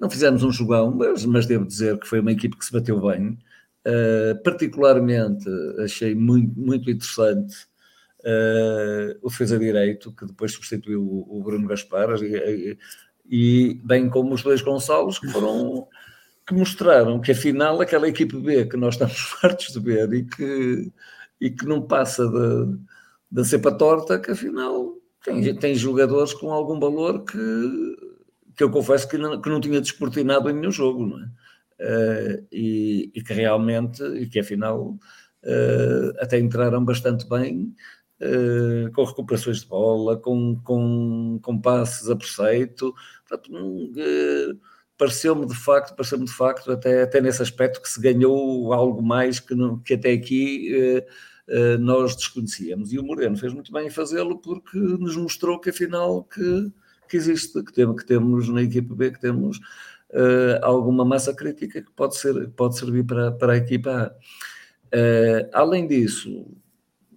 não fizemos um jogão, mas, mas devo dizer que foi uma equipe que se bateu bem. Uh, particularmente achei muito, muito interessante uh, o defesa direito, que depois substituiu o, o Bruno Gaspar, e, e, bem como os dois Gonçalves, que foram que mostraram que afinal aquela equipe B que nós estamos fartos de ver e que, e que não passa da cepa torta, que afinal tem, tem jogadores com algum valor que que eu confesso que não, que não tinha descortinado em nenhum jogo, não é? Uh, e, e, que realmente, e que afinal uh, até entraram bastante bem, uh, com recuperações de bola, com, com, com passes a preceito, pareceu-me de facto, pareceu-me de facto, até, até nesse aspecto que se ganhou algo mais que, não, que até aqui nós desconhecíamos. E o Moreno fez muito bem em fazê-lo porque nos mostrou que afinal que que existe, que, tem, que temos na equipa B, que temos uh, alguma massa crítica que pode, ser, pode servir para, para a equipa A. Uh, além disso,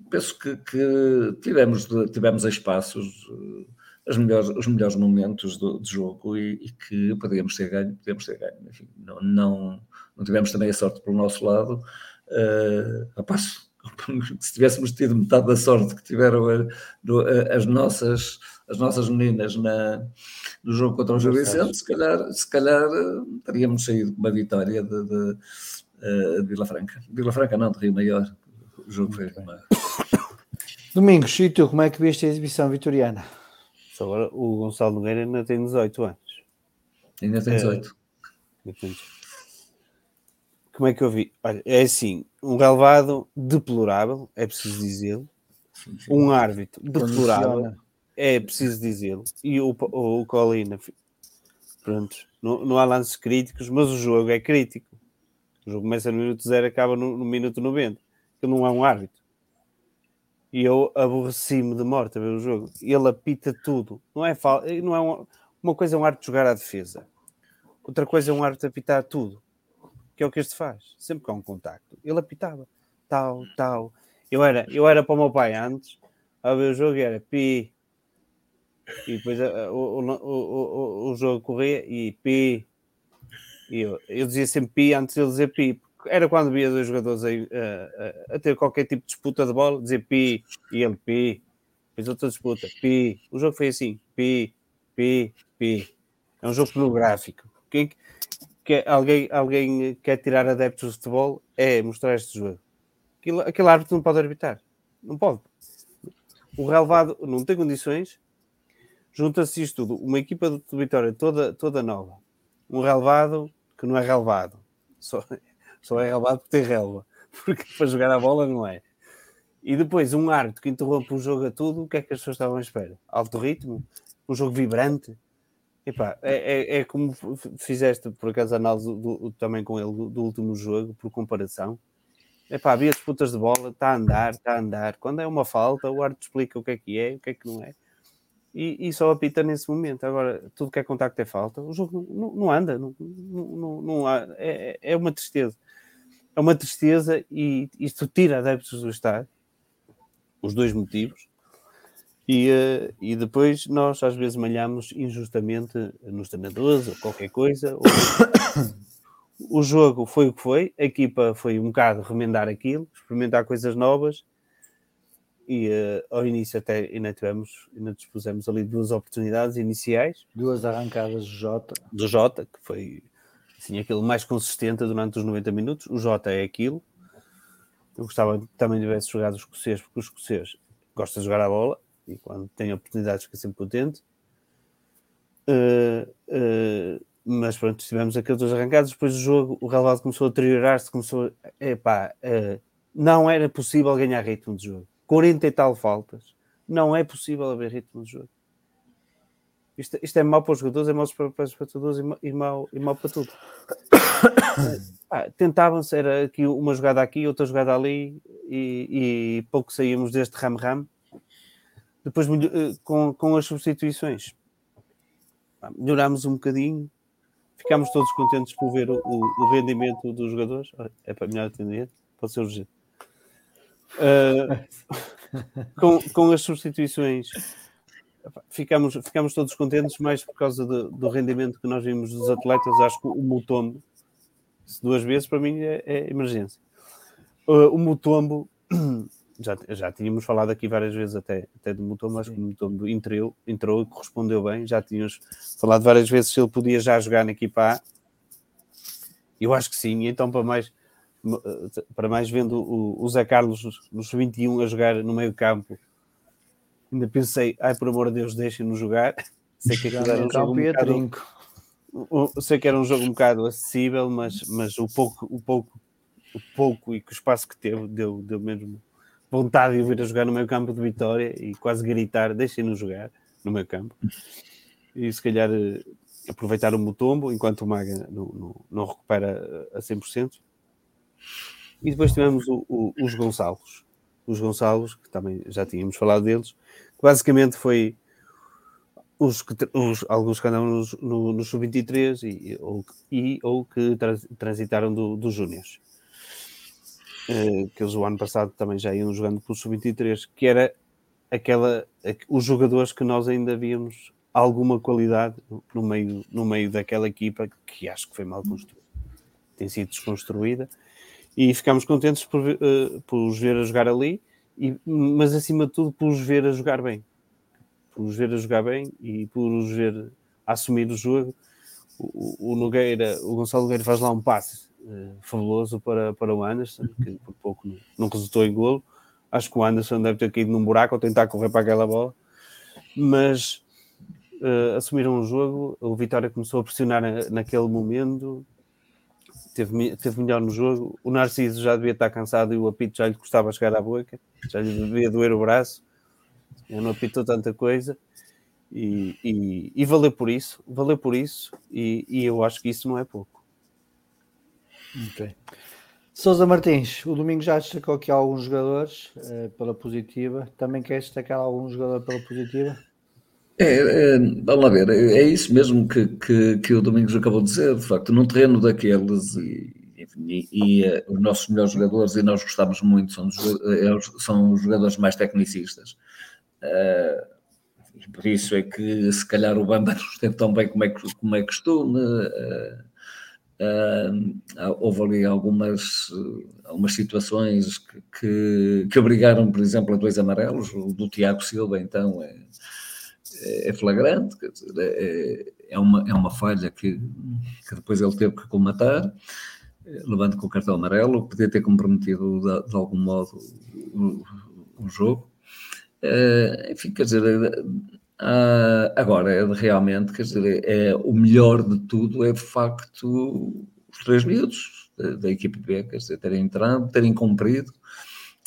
penso que, que, tivemos, tivemos espaços, uh, as melhores, os melhores momentos do, do jogo e, e, que podíamos ter ganho, podíamos ter ganho. Enfim, não, não, não tivemos também a sorte pelo nosso lado. Uh, a passo, se tivéssemos tido metade da sorte que tiveram as nossas as nossas meninas na, no jogo contra o Gil Vicente, se calhar, se calhar eh, teríamos saído com uma vitória de, de, eh, de Vila Franca. Vila Franca não, de Rio Maior. O jogo foi uma... Domingos, e tu, como é que viste a exibição vitoriana? Agora o Gonçalo Nogueira ainda tem 18 anos. Ainda tem 18. É, como é que eu vi? Olha, é assim, um galvado deplorável, é preciso dizê-lo. Um árbitro deplorável é preciso dizê-lo. E o, o, o Colina, pronto, não, não há lances críticos, mas o jogo é crítico. O jogo começa no minuto zero acaba no, no minuto 90. Ele não é um árbitro. E eu aborreci-me de morte a ver o jogo. Ele apita tudo. Não é, fal... não é uma... uma coisa é um árbitro jogar à defesa. Outra coisa é um árbitro apitar tudo. Que é o que este faz. Sempre que há um contacto. Ele apitava. Tal, tal. Eu era, eu era para o meu pai antes a ver o jogo e era pi, e depois uh, o, o, o, o, jogo corria e pi. E eu, eu dizia sempre pi antes de ele dizer pi. Era quando via dois jogadores aí, uh, a ter qualquer tipo de disputa de bola, dizer pi e ele pi. Depois outra disputa, pi. O jogo foi assim: pi, pi, pi. É um jogo pornográfico. Quem, que alguém, alguém quer tirar adeptos de futebol é mostrar este jogo. Aquilo, aquele árbitro não pode arbitrar. Não pode. O relevado não tem condições junta-se isto tudo, uma equipa de Vitória toda, toda nova, um relevado que não é relevado, só, só é relevado porque tem relva, porque para jogar a bola não é. E depois um árbitro que interrompe o jogo a tudo, o que é que as pessoas estavam à espera? Alto ritmo? Um jogo vibrante? Epá, é, é, é como fizeste, por acaso, a análise do, do, também com ele do, do, último jogo, por comparação. Epá, havia disputas de bola, está a andar, está a andar. Quando é uma falta, o árbitro explica o que é que é, o que é que não é e, e, só apita nesse momento. Agora, tudo que é contacto é falta. O jogo não, não anda, não, não, não há, é, é uma tristeza. É uma tristeza e isto tira adeptos do estádio, os dois motivos. E, uh, e depois nós às vezes malhamos injustamente nos treinadores ou qualquer coisa. Ou... o jogo foi o que foi, a equipa foi um bocado remendar aquilo, experimentar coisas novas e uh, ao início até ainda tivemos, ainda dispusemos ali duas oportunidades iniciais. Duas arrancadas do Jota. Do Jota, que foi assim, aquele mais consistente durante os 90 minutos. O Jota é aquilo. Eu gostava que também tivesse jogado os escocês, porque os escocês gostam de jogar a bola. e quando tem oportunidades fica sempre potente. Uh, uh, mas pronto, tivemos aqueles dois arrancados. Depois do jogo, o relevado começou a deteriorar-se. Começou, epá, uh, não era possível ganhar ritmo de jogo. 40 e tal faltas, não é possível haver ritmo de jogo. Isto, isto é mau para os jogadores, é mau para, para os espectadores e mau, e mau para tudo. ah, Tentavam-se, era aqui uma jogada aqui, outra jogada ali, e, e pouco saímos deste ram-ram. Depois, eh, com, com as substituições, melhorámos um bocadinho, ficámos todos contentes por ver o, o, rendimento dos jogadores. É para melhor atender, pode ser urgente. Uh, com, com as substituições ficamos, ficamos todos contentes mais por causa de, do rendimento que nós vimos dos atletas. Acho que o Mutombo, duas vezes, para mim é, é emergência. Uh, o Mutombo, já, já tínhamos falado aqui várias vezes até, até do Mutombo, acho que o Mutombo entrou, entrou e correspondeu bem. Já tínhamos falado várias vezes se ele podia já jogar na equipa A. Eu acho que sim, então para mais para mais vendo o, o Zé Carlos nos 21 a jogar no meio campo ainda pensei, ai por amor de Deus, deixem-nos jogar. Sei que era um jogo um bocado, sei que era um jogo um bocado acessível, mas, mas o pouco, o pouco, o pouco e que o espaço que teve deu, deu mesmo vontade de o vir a jogar no meio campo de Vitória e quase gritar, deixem-nos jogar no meio campo. E se calhar eh, aproveitar o Mutombo enquanto o Maga não, não, não recupera a 100%. E depois tivemos o, o, os Gonçalos. Os Gonçalos, que também já tínhamos falado deles, basicamente foi os, que, os alguns que andaram no, no, no sub-23 e, ou, e, ou que transitaram dos do Júniors. Uh, que eles o ano passado também já iam jogando pelo sub-23, que era aquela, os jogadores que nós ainda víamos alguma qualidade no meio, no meio daquela equipa que acho que foi mal construída. Tem sido desconstruída e ficámos contentes por, uh, por os ver a jogar ali e, mas acima de tudo por os ver a jogar bem, por os ver a jogar bem e por os ver a assumir o jogo. O, o Nogueira, o Gonçalo Nogueira faz lá um passe uh, fabuloso para, para o Anderson, que por pouco não, resultou em golo. Acho que o Anderson deve ter caído num buraco ou tentar correr para aquela bola, mas uh, assumiram o jogo. O Vitória começou a pressionar naquele momento, teve, teve melhor no jogo. O Narciso já devia estar cansado e o apito já lhe custava chegar à boca, já lhe devia doer o braço. Eu não apitou tanta coisa e, e, e valeu por isso, valeu por isso, e, e, eu acho que isso não é pouco. Ok. Martins, o domingo já destacou aqui alguns jogadores uh, pela positiva. Também queres destacar algum jogador pela positiva? É, é, vamos lá ver, é, é isso mesmo que, que, que, o Domingos acabou de dizer, de facto, num terreno daqueles e, e, e uh, os nossos melhores jogadores, e nós gostamos muito, são, uh, são os jogadores mais tecnicistas. Uh, por isso é que se calhar o Banda não esteve tão bem como é, como é costume. houve ali algumas, algumas situações que, que, que obrigaram, por exemplo, a dois amarelos, o do Tiago Silva, então é é flagrante, dizer, é, é, uma, é uma falha que, que depois ele teve que colmatar, levando com o cartão amarelo, podia ter comprometido de, de algum modo o, o jogo. Uh, enfim, quer dizer, uh, agora é realmente, quer dizer, é, o melhor de tudo é de facto os três miúdos da, da equipe B, quer dizer, terem entrado, terem cumprido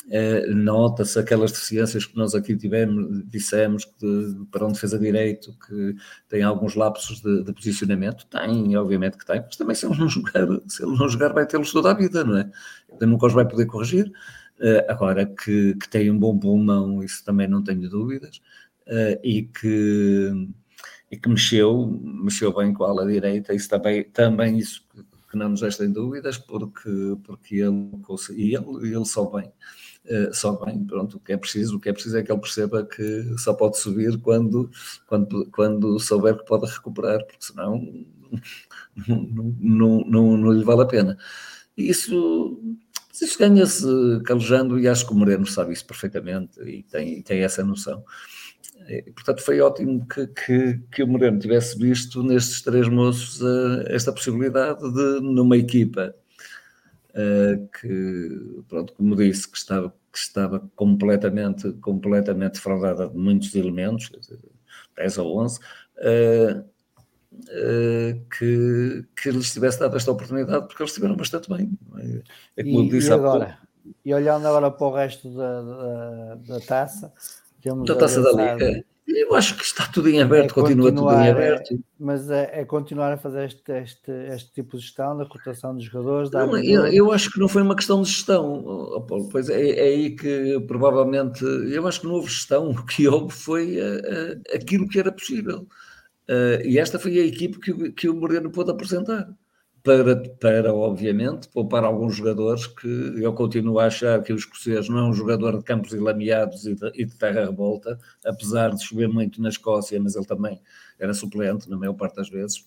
é, nota-se aquelas deficiências que nós aqui tivemos, dissemos para um defesa direito que tem alguns lapsos de, de, posicionamento, tem, obviamente que tem, mas também se ele não jogar, se ele não jogar vai tê-los toda a vida, não é? Ele nunca os vai poder corrigir. Uh, agora que, que, tem um bom pulmão, isso também não tenho dúvidas, uh, e que e que mexeu, mexeu bem com a ala direita, isso também, também isso que não nos deixa dúvidas, porque, porque ele, e ele, ele só bem uh, só bem, pronto, o que é preciso, o que é preciso é que ele perceba que só pode subir quando, quando, quando souber que pode recuperar, porque senão não, não, não, não lhe vale a pena. E isso, isso ganha-se calejando e acho que o Moreno sabe isso perfeitamente e tem, tem essa noção. E, portanto, foi ótimo que, que, que, o Moreno tivesse visto nestes três moços uh, esta possibilidade de, numa equipa que, pronto, como disse, que estava, que estava completamente, completamente fraudada de muitos elementos, 10 ou 11, uh, uh, que, que lhes tivesse dado esta oportunidade, porque eles estiveram bastante bem. É como e, disse e agora? E olhando agora para o resto da, da, da taça, temos da taça da Liga eu acho que está tudo em aberto, é continua tudo em aberto. É, mas é, é, continuar a fazer este, este, este tipo de gestão da cotação dos jogadores. Não, eu, eu, acho que não foi uma questão de gestão, oh, Paulo, pois é, é, aí que provavelmente eu acho que não houve gestão, o que houve foi uh, uh, aquilo que era possível. Uh, e esta foi a equipe que, que o Moreno pôde apresentar para, para, obviamente, poupar alguns jogadores que eu continuo a achar que o escocês não é um jogador de campos e lameados e de, e de terra revolta, apesar de chover muito na Escócia, mas ele também era suplente na maior parte das vezes.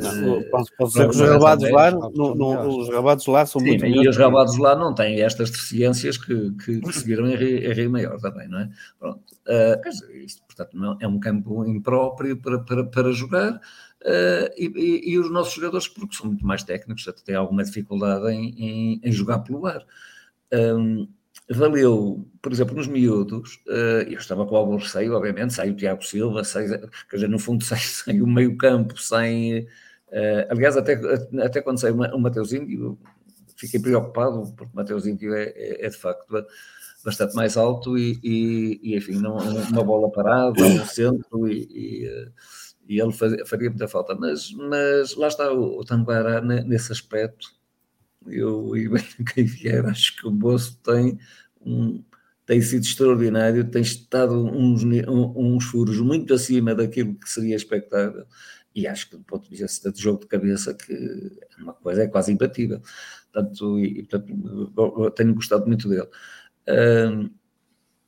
Não, uh, os relevados lá, no, no, os relevados lá são Sim, muito E os relevados lá não têm estas deficiências que, que, que seguiram em Rio, em Rio Maior também, não é? Pronto. Uh, dizer, isto, portanto, não, é um campo impróprio para, para, para jogar. Uh, e, e, os nossos jogadores, porque são muito mais técnicos, até têm alguma dificuldade em, em, em jogar pelo ar. Um, valeu, por exemplo, nos miúdos, uh, eu estava com algum receio, obviamente, sai o Tiago Silva, sai, quer dizer, no fundo sai, sai o meio campo, sem... Uh, aliás, até, até quando sai o Mateus Índio, fiquei preocupado, porque o Mateus Índio é, é, é, de facto bastante mais alto e, e, e enfim, não, uma bola parada no centro e, e e ele fazia, faria muita falta. Mas, mas lá está o, o nesse aspecto. Eu e quem vier, acho que o Bolso tem, um, tem sido extraordinário, tem estado uns, uns furos muito acima daquilo que seria expectável. E acho que do ponto de vista de jogo de cabeça, que é uma coisa é quase imbatível. Portanto, e, portanto, tenho gostado muito dele. Um,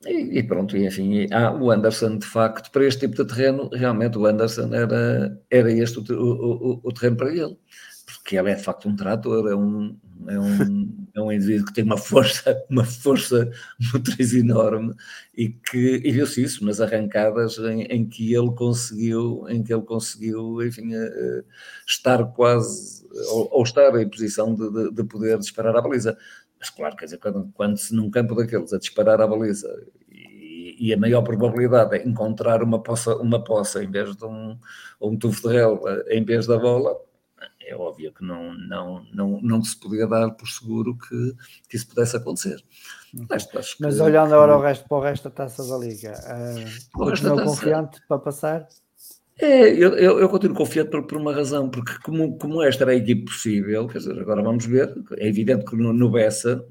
e, e, pronto, e enfim, ah, o Anderson, de facto, para este tipo de terreno, realmente o Anderson era, era este o, o, o terreno para ele, porque ele é de facto um trator, é um, é um, é um indivíduo que tem uma força, uma força motriz enorme e que e viu-se isso nas arrancadas em, em, que ele conseguiu, em que ele conseguiu, enfim, uh, estar quase, ou, ou, estar em posição de, de, de poder disparar a baliza. Mas claro, quer dizer, quando, quando se num campo daqueles a disparar a baliza e, e, a maior probabilidade é encontrar uma poça, uma poça em vez de um, um tufo de relva em vez da bola, é óbvio que não, não, não, não se podia dar por seguro que, que isso pudesse acontecer. Mas, Mas olhando agora o resto, para o resto da taça da Liga, uh, continua confiante para passar? É, eu, eu, eu, continuo confiante por, por, uma razão, porque como, como esta era a equipe possível, quer dizer, agora vamos ver, é evidente que no, no Bessa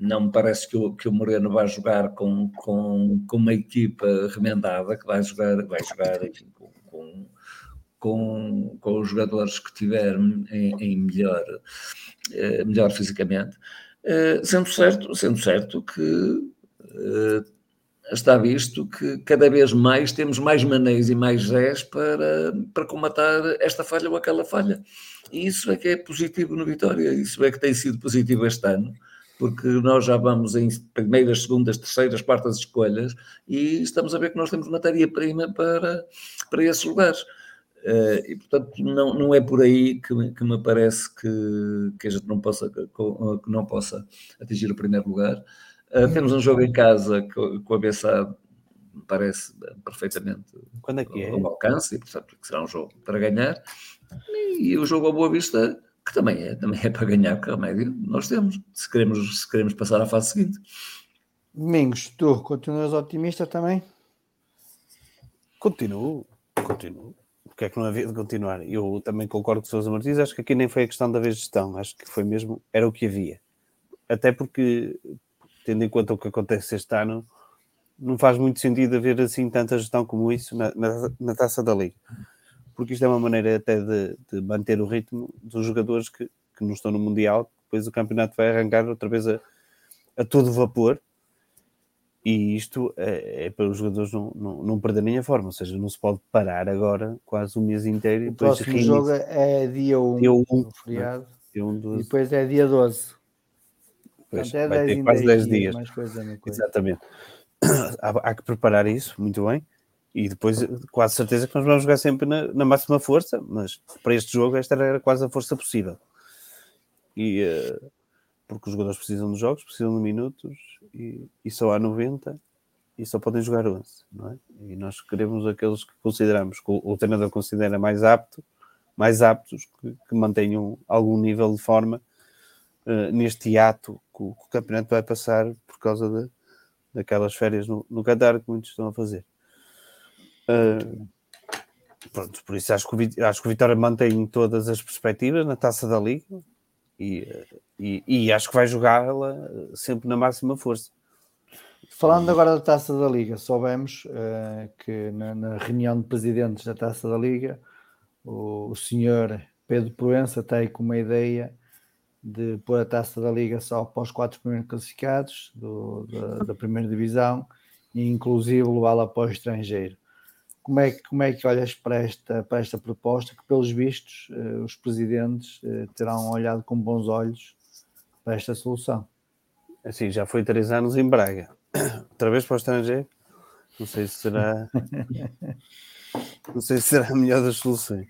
não me parece que o, que o Moreno vai jogar com, com, com uma equipa remendada, que vai jogar, vai jogar enfim, com, com, com, com, os jogadores que tiver em, em melhor, eh, melhor fisicamente, eh, sendo, certo, sendo certo que eh, está visto que cada vez mais temos mais maneios e mais Zés para, para comatar esta falha ou aquela falha. E isso é que é positivo no Vitória, isso é que tem sido positivo este ano, porque nós já vamos em primeiras, segundas, terceiras, quartas escolhas e estamos a ver que nós temos matéria-prima para, para esses lugares. Uh, e portanto não, não é por aí que, que me parece que, que a gente não possa, que não possa atingir o primeiro lugar. Uh, temos um jogo em casa com, com a Bessade, parece perfeitamente Quando é que é? ao alcance, e portanto que será um jogo para ganhar. E, e o jogo à Boa Vista, que também é, também é para ganhar, que remédio nós temos, se queremos, se queremos passar à fase seguinte. Domingos, tu continuas otimista também? Continuo, continuo. Porque é que não havia de continuar? Eu também concordo com o Sousa Martins, acho que aqui nem foi a questão da vez de gestão, acho que foi mesmo, era o que havia. Até porque tendo em conta o que acontece este ano, não faz muito sentido haver assim tanta gestão como isso na, na, na taça da Liga. Porque isto é uma maneira até de, de manter o ritmo dos jogadores que, que, não estão no Mundial, depois o campeonato vai arrancar outra vez a, a todo vapor. E isto é, é, para os jogadores não, não, não perderem a forma, ou seja, não se pode parar agora quase um mês inteiro. O próximo jogo é dia 1, dia 1 feriado, dia 1 e depois é dia 12. Pois, Até vai ter quase 10 dias. dias. Coisa, coisa. Exatamente. Há, há, que preparar isso muito bem. E depois, quase certeza que nós vamos jogar sempre na, na máxima força, mas para este jogo esta era quase a força possível. E, uh, porque os jogadores precisam de jogos, precisam de minutos e, e só há 90 e só podem jogar 11, não é? E nós queremos aqueles que consideramos, que o, o treinador considera mais apto, mais aptos, que, que mantenham algum nível de forma uh, neste ato que o, campeonato vai passar por causa de, daquelas férias no, no Qatar que muitos estão a fazer. Uh, pronto, por isso acho que, o, acho que o Vitória mantém todas as perspectivas na taça da Liga e, e, e acho que vai jogá-la sempre na máxima força. Falando agora da taça da Liga, soubemos uh, que na, na, reunião de presidentes da taça da Liga, o, o senhor Pedro Proença tem com uma ideia de pôr a taça da Liga só para os quatro primeiros classificados do, da, da primeira divisão e inclusive levá-la para o estrangeiro. Como é, que, como é que olhas para esta, para esta proposta que, pelos vistos, uh, os presidentes uh, terão olhado com bons olhos para esta solução? Assim, já foi três anos em Braga. Outra vez para o estrangeiro? Não sei se será. não sei se será a melhor das soluções.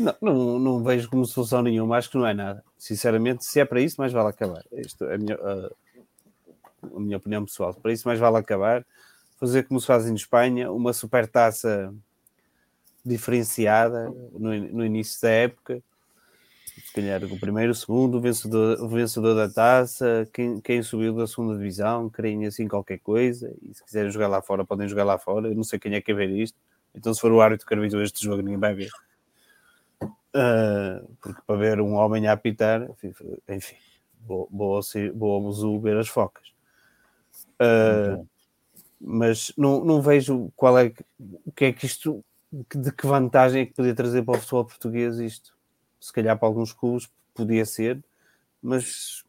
Não, não, não, vejo como solução nenhuma, acho que não é nada. Sinceramente, se é para isso, mais vale acabar. Isto é a minha, a, a minha opinião pessoal. Para isso, mais vale acabar fazer como se faz em Espanha, uma super taça diferenciada no, no início da época. Se calhar o primeiro, o segundo, o vencedor, o vencedor da taça, quem, quem subiu da segunda divisão, creem assim qualquer coisa. E se quiserem jogar lá fora, podem jogar lá fora. Eu não sei quem é que quer ver isto. Então, se for o árbitro que arbitrou este jogo, ninguém vai ver. Uh, porque para ver um homem a apitar, enfim, vou, vou, vou, vou ver as focas. Uh, mas não, não vejo qual é o que é que isto de que vantagem é que podia trazer para o futebol português isto. Se calhar para alguns clubes podia ser, mas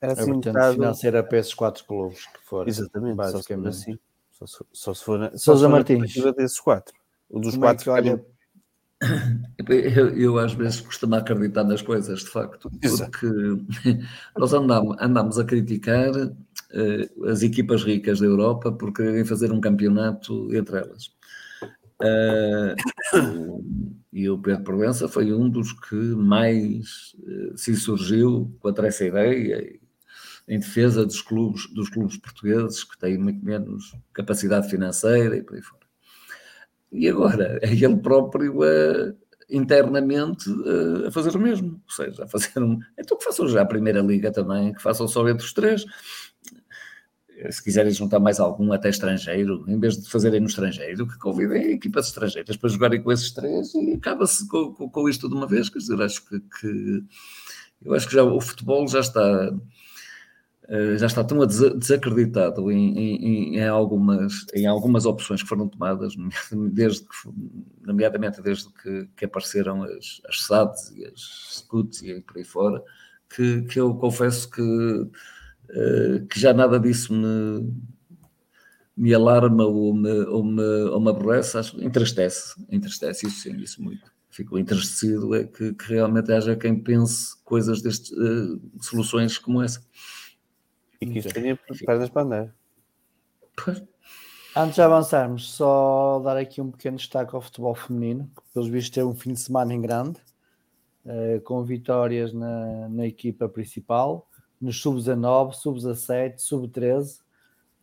é assim é, portanto, um bocado... financeira para esses quatro clubes que foram. Exatamente, basicamente. Só se for assim. Só, só se for, só Sousa Martins. desses quatro. O dos Como é quatro é olha... Eu, eu, às vezes costumo acreditar nas coisas, de facto, porque nós andamos, andamos a criticar uh, as equipas ricas da Europa por quererem fazer um campeonato entre elas. Uh, e o Pedro Provença foi um dos que mais uh, se surgiu contra essa ideia em defesa dos clubes, dos clubes portugueses que têm muito menos capacidade financeira e por aí fora. E agora é ele próprio a, internamente a fazer o mesmo, ou seja, a fazer um. Então que façam já a Primeira Liga também, que façam só entre os três se quiserem juntar mais algum até estrangeiro, em vez de fazerem no estrangeiro, que convidem equipas estrangeiras para jogarem com esses três e acaba-se com, com, com, isto de uma vez. Quer dizer, acho que, que, eu acho que já o futebol já está já está tão desacreditado em, em, em, algumas, em algumas opções que foram tomadas, desde que, nomeadamente desde que, que apareceram as, as SADs e as SCUTs e por aí fora, que, que eu confesso que eh, que já nada disso me, me alarma ou me, ou me, ou me aborrece, entristece, entristece, isso sim, isso muito. Fico entristecido é que, que realmente haja quem pense coisas destes, uh, soluções como essa. E que isto tenha pernas para andar. Antes de avançarmos, só dar aqui um pequeno destaque ao futebol feminino, que pelos vistos teve um fim de semana em grande, uh, com vitórias na, na equipa principal, nos sub-19, sub-17, sub-13.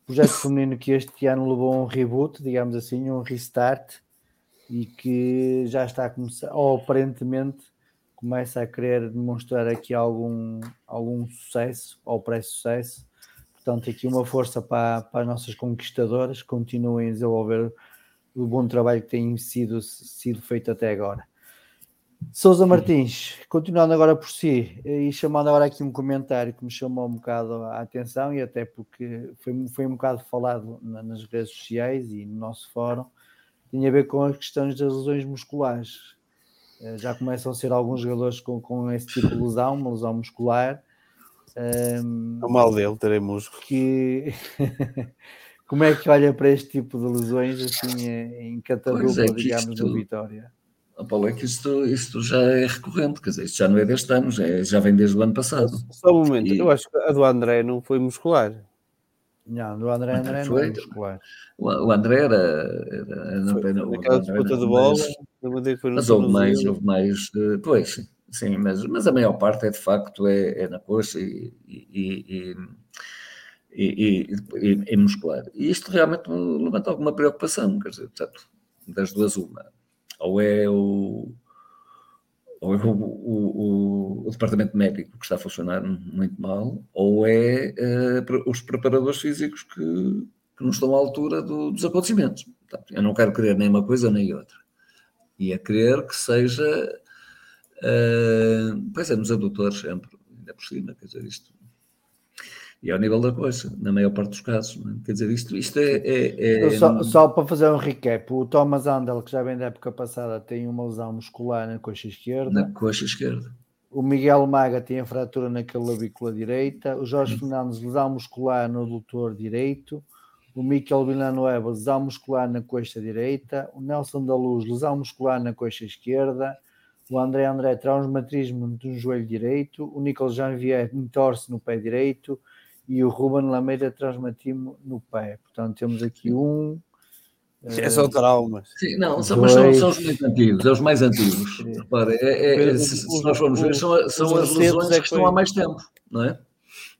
Projeto feminino que este ano levou um reboot, digamos assim, um restart e que já está a começar, ou aparentemente começa a querer demonstrar aqui algum, algum sucesso ou pré-sucesso. Portanto, aqui uma força para, para as nossas conquistadoras, continuem a desenvolver o bom trabalho que tem sido, sido feito até agora. Souza Martins, continuando agora por si e chamando agora aqui um comentário que me chamou um bocado a atenção e até porque foi, foi um bocado falado nas redes sociais e no nosso fórum, tinha a ver com as questões das lesões musculares. Eh, já começam a ser alguns jogadores com, com esse tipo de lesão, uma lesão muscular. Um, o mal dele, terei músculo. Que... Como é que olha para este tipo de lesões assim em catadupa, é, digamos, isto... Vitória? Oh, Paulo, é que isto, isto já é recorrente, quer dizer, isto já não é deste ano, já, é, já vem desde o ano passado. Só um momento, e... eu acho que a do André não foi muscular. Não, do André, André não, é muscular. O, André era. era não, foi, não, naquela disputa de bola, mas, mas houve mais, houve mais. Uh, pois, sim, mas, mas a maior parte é de facto é, é na coxa e, e, e, e, muscular. E isto realmente levanta alguma preocupação, quer dizer, portanto, das duas uma. Ou é o, ou é o, o, o, departamento médico que está a funcionar muito mal, ou é uh, os preparadores físicos que, que não estão à altura do, dos acontecimentos. Portanto, eu não quero querer nem uma coisa nem outra. E a querer que seja, uh, pois é, nos adutores sempre, ainda por cima, quer dizer, isto e ao nível da coisa, na maior parte dos casos. É? Quer dizer, isto, isto é. é, é... Só, só, para fazer um recap: o Thomas Andel, que já vem da época passada, tem uma lesão muscular na coxa esquerda. Na coxa esquerda. O Miguel Maga tem a fratura na clavícula direita. O Jorge. Fernandes, lesão muscular no adutor direito. O Miquel Villanueva, lesão muscular na coxa direita. O Nelson da Luz, lesão muscular na coxa esquerda. O André André, traumatismo no joelho direito. O Nicolas Janvier, entorce no pé direito e o Ruben Lameira transmitimos no pé. Portanto, temos aqui um. É só traumas. Sim, não, são, mas são, são, os mais antigos, é os mais antigos. Repara, é, é, se, se, nós formos ver, são, são as lesões é que estão há mais tempo, não é?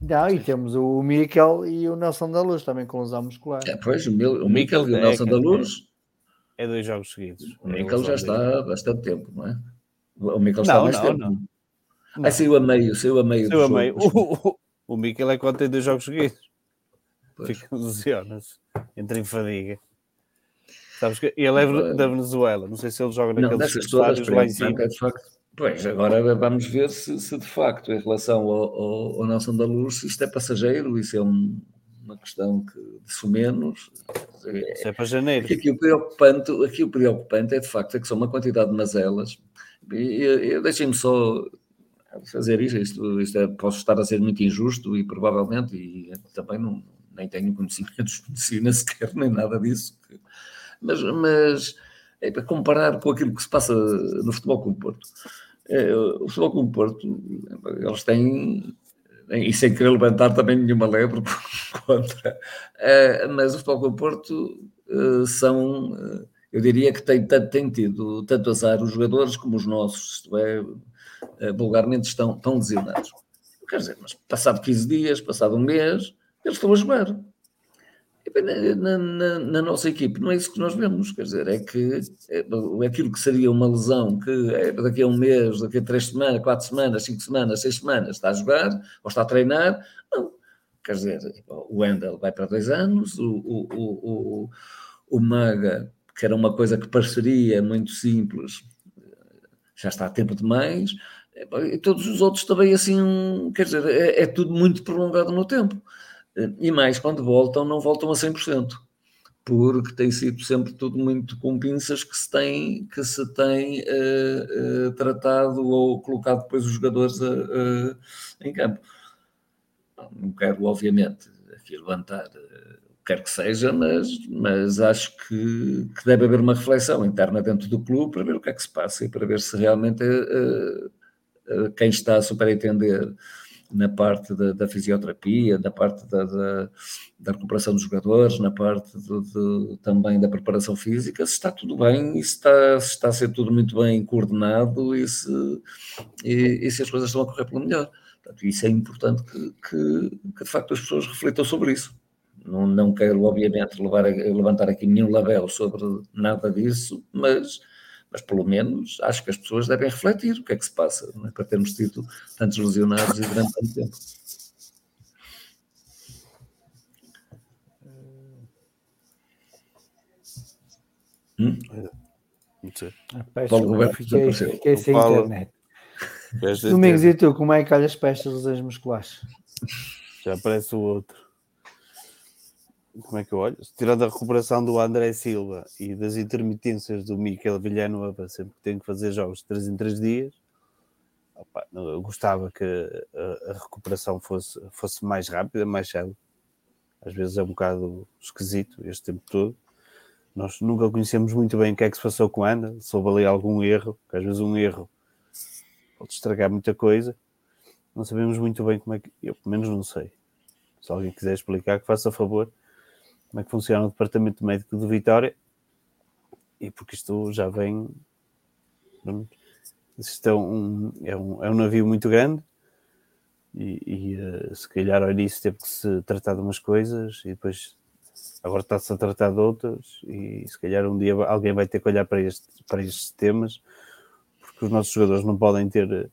Não, e temos o Miquel e o Nelson da Luz também com lesão muscular. É, pois, o, Mil, o Miquel e o Nelson da Luz. É dois jogos seguidos. O Miquel já está há bastante tempo, não é? O Miquel está há mais não, tempo. Não. Ah, saiu a meio, saiu a meio. Saiu a meio. O, o Mikel é quando tem dois jogos seguidos. Fica lesiona-se, entra em fadiga. Sabes que ele é da Venezuela, não sei se ele joga naqueles estádios lá em cima. Pois, agora vamos ver se, se de facto, em relação ao, ao, ao Nelson da Luz, isto é passageiro, isso é um, uma questão que, de sumenos. Isso é para janeiro. Aqui, aqui, o preocupante, aqui o preocupante é de facto é que são uma quantidade de mazelas. Deixem-me só fazer isto, isto, isto é, posso estar a ser muito injusto e provavelmente, e também não, nem tenho conhecimentos de medicina sequer, nem nada disso, mas, mas é para comparar com aquilo que se passa no Futebol com o Porto. É, o Futebol com o Porto, eles têm, e sem querer levantar também nenhuma lebre contra, é, mas o Futebol com o Porto é, são, eu diria que tem, tem tido tanto azar os jogadores como os nossos, isto é, eh, vulgarmente estão, estão lesionados. Quer dizer, mas passado 15 dias, passado um mês, eles estão a jogar. Na, na, na, nossa equipe não é isso que nós vemos, quer dizer, é que é, aquilo que seria uma lesão que é, daqui a um mês, daqui a três semanas, quatro semanas, cinco semanas, seis semanas está a jogar ou está a treinar, não. Quer dizer, o Wendel vai para dois anos, o, o, o, o, o Maga, que era uma coisa que pareceria muito simples, já está a tempo demais, e todos os outros também assim, quer dizer, é, é, tudo muito prolongado no tempo. E mais, quando voltam, não voltam a 100%, porque tem sido sempre tudo muito com pinças que se tem, que se tem uh, uh, tratado ou colocado depois os jogadores uh, em campo. Não quero, obviamente, aqui levantar quer que seja, mas, mas acho que, que, deve haver uma reflexão interna dentro do clube para ver o que é que se passa e para ver se realmente uh, uh, quem está a superentender na parte da, da, fisioterapia, na parte da, da, da, recuperação dos jogadores, na parte também da preparação física, se está tudo bem e se está, se está a ser tudo muito bem coordenado e se, e, e se as coisas estão a correr pelo melhor. Portanto, isso é importante que, que, que de facto as pessoas reflitam sobre isso. Não, não quero, obviamente, levar, levantar aqui nenhum label sobre nada disso, mas, mas pelo menos acho que as pessoas devem refletir o que é que se passa é? para termos tido tantos lesionados e durante tanto tempo. Hum? Não sei. Paulo Roberto fiquei, fiquei sem Paulo. internet. Domingos, e tu, como é que olhas para estas lesões musculares? Já aparece o outro como é que eu olho? Tirando a recuperação do André Silva e das intermitências do Miquel Villanueva, sempre que tem que fazer jogos de 3 em 3 dias, opa, gostava que a, a, recuperação fosse, fosse mais rápida, mais cedo. Às vezes é um bocado esquisito este tempo todo. Nós nunca conhecemos muito bem o que é que se passou com a Ana, soube ali algum erro, que às vezes um erro pode estragar muita coisa. Não sabemos muito bem como é que. Eu, pelo menos, não sei. Se alguém quiser explicar, que faça favor como é que funciona o departamento médico de Vitória. E porque isto já vem isto é um, é um, é um navio muito grande. E, e uh, se calhar ao início teve que se tratar de umas coisas e depois agora está-se a tratar de outras. E se calhar um dia alguém vai ter que olhar para, este, para estes temas porque os nossos jogadores não podem ter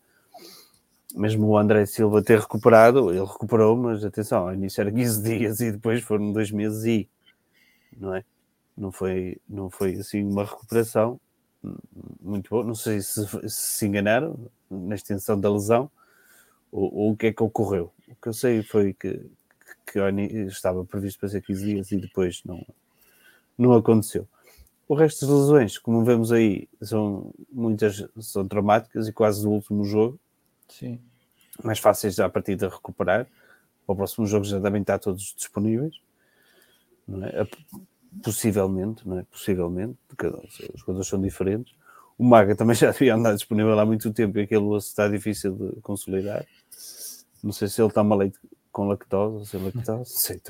mesmo o André Silva ter recuperado, ele recuperou, mas atenção, ao início era 15 dias e depois foram dois meses e não é? Não foi, não foi assim uma recuperação muito boa. Não sei se se, enganaram na extensão da lesão ou, ou, o que é que ocorreu. O que eu sei foi que, que estava previsto para ser 15 dias e depois não, não aconteceu. O resto das lesões, como vemos aí, são muitas são traumáticas e quase do último jogo. Sim. Mais fáceis já a partir de recuperar. Para o próximo jogo já devem estar todos disponíveis. É? Possivelmente, não é? Possivelmente, porque os jogadores são diferentes. O Maga também já devia andar disponível há muito tempo e aquele osso está difícil de consolidar. Não sei se ele está mal com lactose ou sem lactose, sei,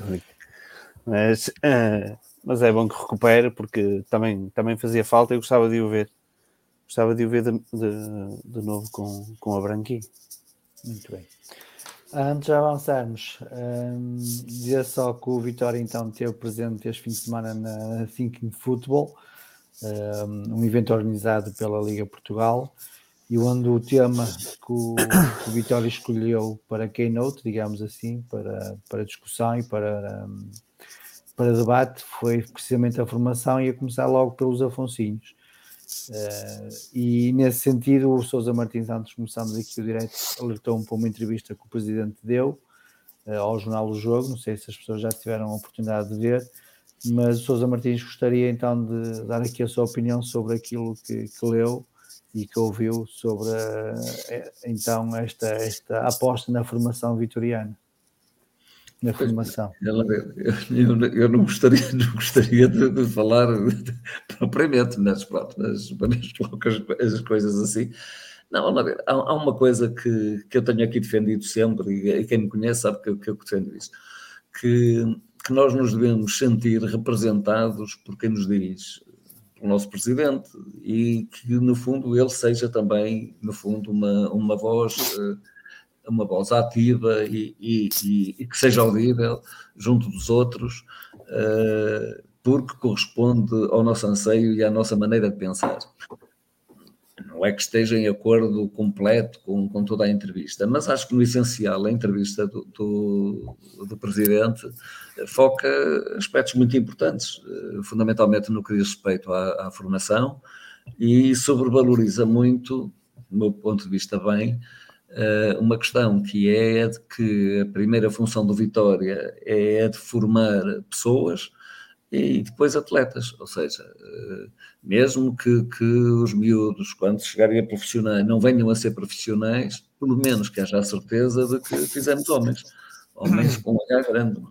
mas, uh, mas é bom que recupere porque também, também fazia falta e gostava de o ver. Gostava de o ver de, de, de novo com, com a Branqui. Muito bem. Antes de avançarmos, um, dizer só que o Vitória então teve presente este fim de semana na Thinking Football, um, um evento organizado pela Liga Portugal, e onde o tema que o, que o Vitória escolheu para keynote, digamos assim, para, para discussão e para, um, para debate, foi precisamente a formação e a começar logo pelos Afonsinhos. Uh, e nesse sentido, o Sousa Martins, antes começamos aqui o direto, alertou-me para uma entrevista que o presidente deu uh, ao jornal O Jogo. Não sei se as pessoas já tiveram a oportunidade de ver, mas o Sousa Martins gostaria então de dar aqui a sua opinião sobre aquilo que, que leu e que ouviu sobre uh, então esta, esta aposta na formação vitoriana na formação. Eu, eu, eu, não gostaria, não gostaria de, de falar propriamente nas, nas, nas poucas as coisas assim. Não, há, há uma coisa que, que eu tenho aqui defendido sempre, e quem me conhece sabe que, que eu defendo isso, que, que nós nos devemos sentir representados por quem nos diz o nosso presidente, e que no fundo ele seja também, no fundo, uma, uma voz uh, uma voz ativa e, e, e, que seja audível junto dos outros, uh, porque corresponde ao nosso anseio e à nossa maneira de pensar. Não é que esteja em acordo completo com, com toda a entrevista, mas acho que no essencial a entrevista do, do, do Presidente foca aspectos muito importantes, uh, fundamentalmente no que diz respeito à, à formação e sobrevaloriza muito, do meu ponto de vista bem, eh, uma questão que é de que a primeira função do Vitória é de formar pessoas e depois atletas, ou seja, eh, mesmo que, que os miúdos, quando chegarem a profissionais, não venham a ser profissionais, pelo menos que haja a certeza de que fizemos homens, homens com um H grande.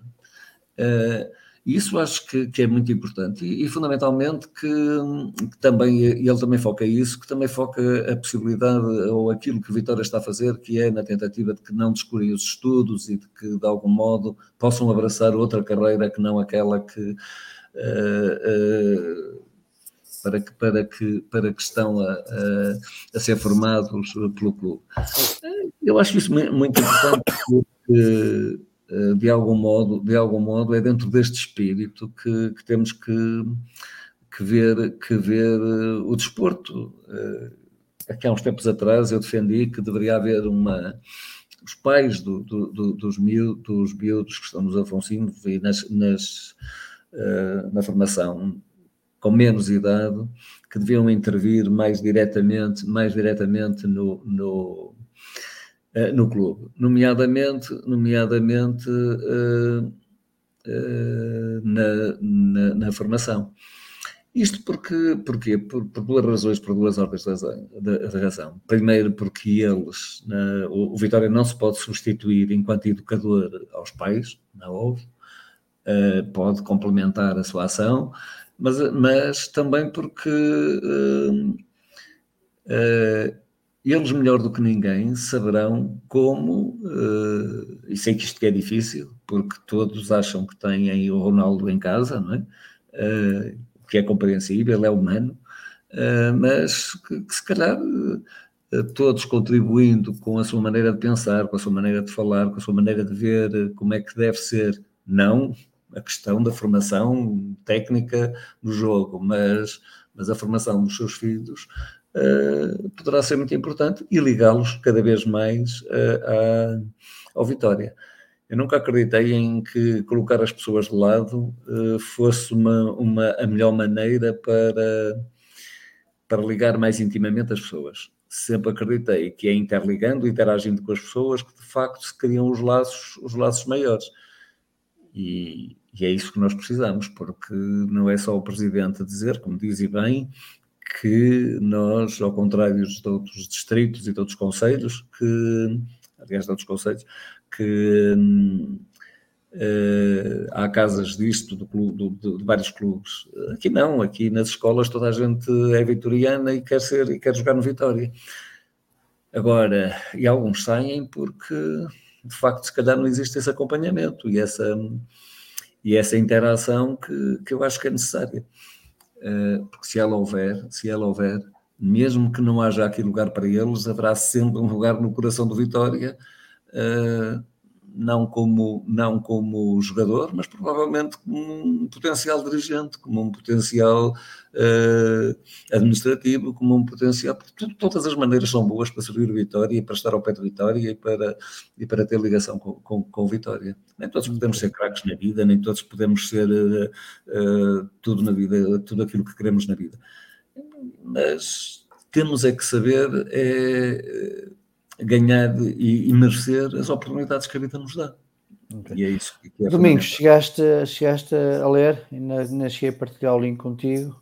É? Isso acho que, que é muito importante e, e fundamentalmente que, que, também, ele também foca isso, que também foca a possibilidade ou aquilo que Vitória está a fazer, que é na tentativa de que não descurem os estudos e de que de algum modo possam abraçar outra carreira que não aquela que uh, uh, para que, para que, para que estão a, a, a, ser formados pelo clube. Eu acho isso muito importante porque de algum modo, de algum modo é dentro deste espírito que, que temos que, que, ver, que ver eh, o desporto. Eh, aqui há uns tempos atrás eu defendi que deveria haver uma. Os pais do, do, do, dos, miúdos, dos miúdos que estão nos Afonsinos e nas, nas, na formação com menos idade, que deviam intervir mais diretamente, mais diretamente no, no, eh, no clube, nomeadamente, nomeadamente uh, uh, na, na, na, formação. Isto porque, porquê? Por, por duas razões, por duas ordens de razão. Primeiro, porque eles, na, o, o, Vitória não se pode substituir enquanto educador aos pais, não houve, uh, pode complementar a sua ação, mas, mas também porque eles, melhor do que ninguém, saberão como, uh, e sei que isto é difícil, porque todos acham que têm o Ronaldo em casa, não é? Uh, que é compreensível, é humano, uh, mas que, que, se calhar todos contribuindo com a sua maneira de pensar, com a sua maneira de falar, com a sua maneira de ver como é que deve ser, não a questão da formação técnica do jogo, mas, mas a formação dos seus filhos uh, poderá ser muito importante e ligá-los cada vez mais uh, à, ao Vitória. Eu nunca acreditei em que colocar as pessoas de lado uh, fosse uma, uma, a melhor maneira para, para ligar mais intimamente as pessoas sempre acreditei que é interligando, interagindo com as pessoas que de facto se criam os laços, os laços maiores. E, e, é isso que nós precisamos, porque não é só o Presidente dizer, como diz e bem, que nós, ao contrário de outros distritos e de outros conselhos, que, aliás, de outros conselhos, que uh, há casas disto, do do, de, de, vários clubes. Aqui não, aqui nas escolas toda a gente é vitoriana e quer ser e quer jogar no Vitória. Agora, e alguns saem porque de facto se calhar não existe esse acompanhamento e essa, e essa interação que, que eu acho que é necessária. Uh, porque se ela houver, se ela houver, mesmo que não haja aqui lugar para eles, haverá sempre um lugar no coração do Vitória. Não como, não como jogador, mas provavelmente como um potencial dirigente, como um potencial uh, administrativo, como um potencial. Porque todas as maneiras são boas para servir o Vitória para estar ao pé de Vitória e para, e para ter ligação com, com, com Vitória. Nem todos podemos ser craques na vida, nem todos podemos ser uh, uh, tudo na vida, tudo aquilo que queremos na vida. Mas temos é que saber é, ganhar e, e, merecer as oportunidades que a vida nos dá. Okay. E é isso que é Domingos, chegaste, chegaste a ler? Ainda, ainda cheguei a partilhar o link contigo?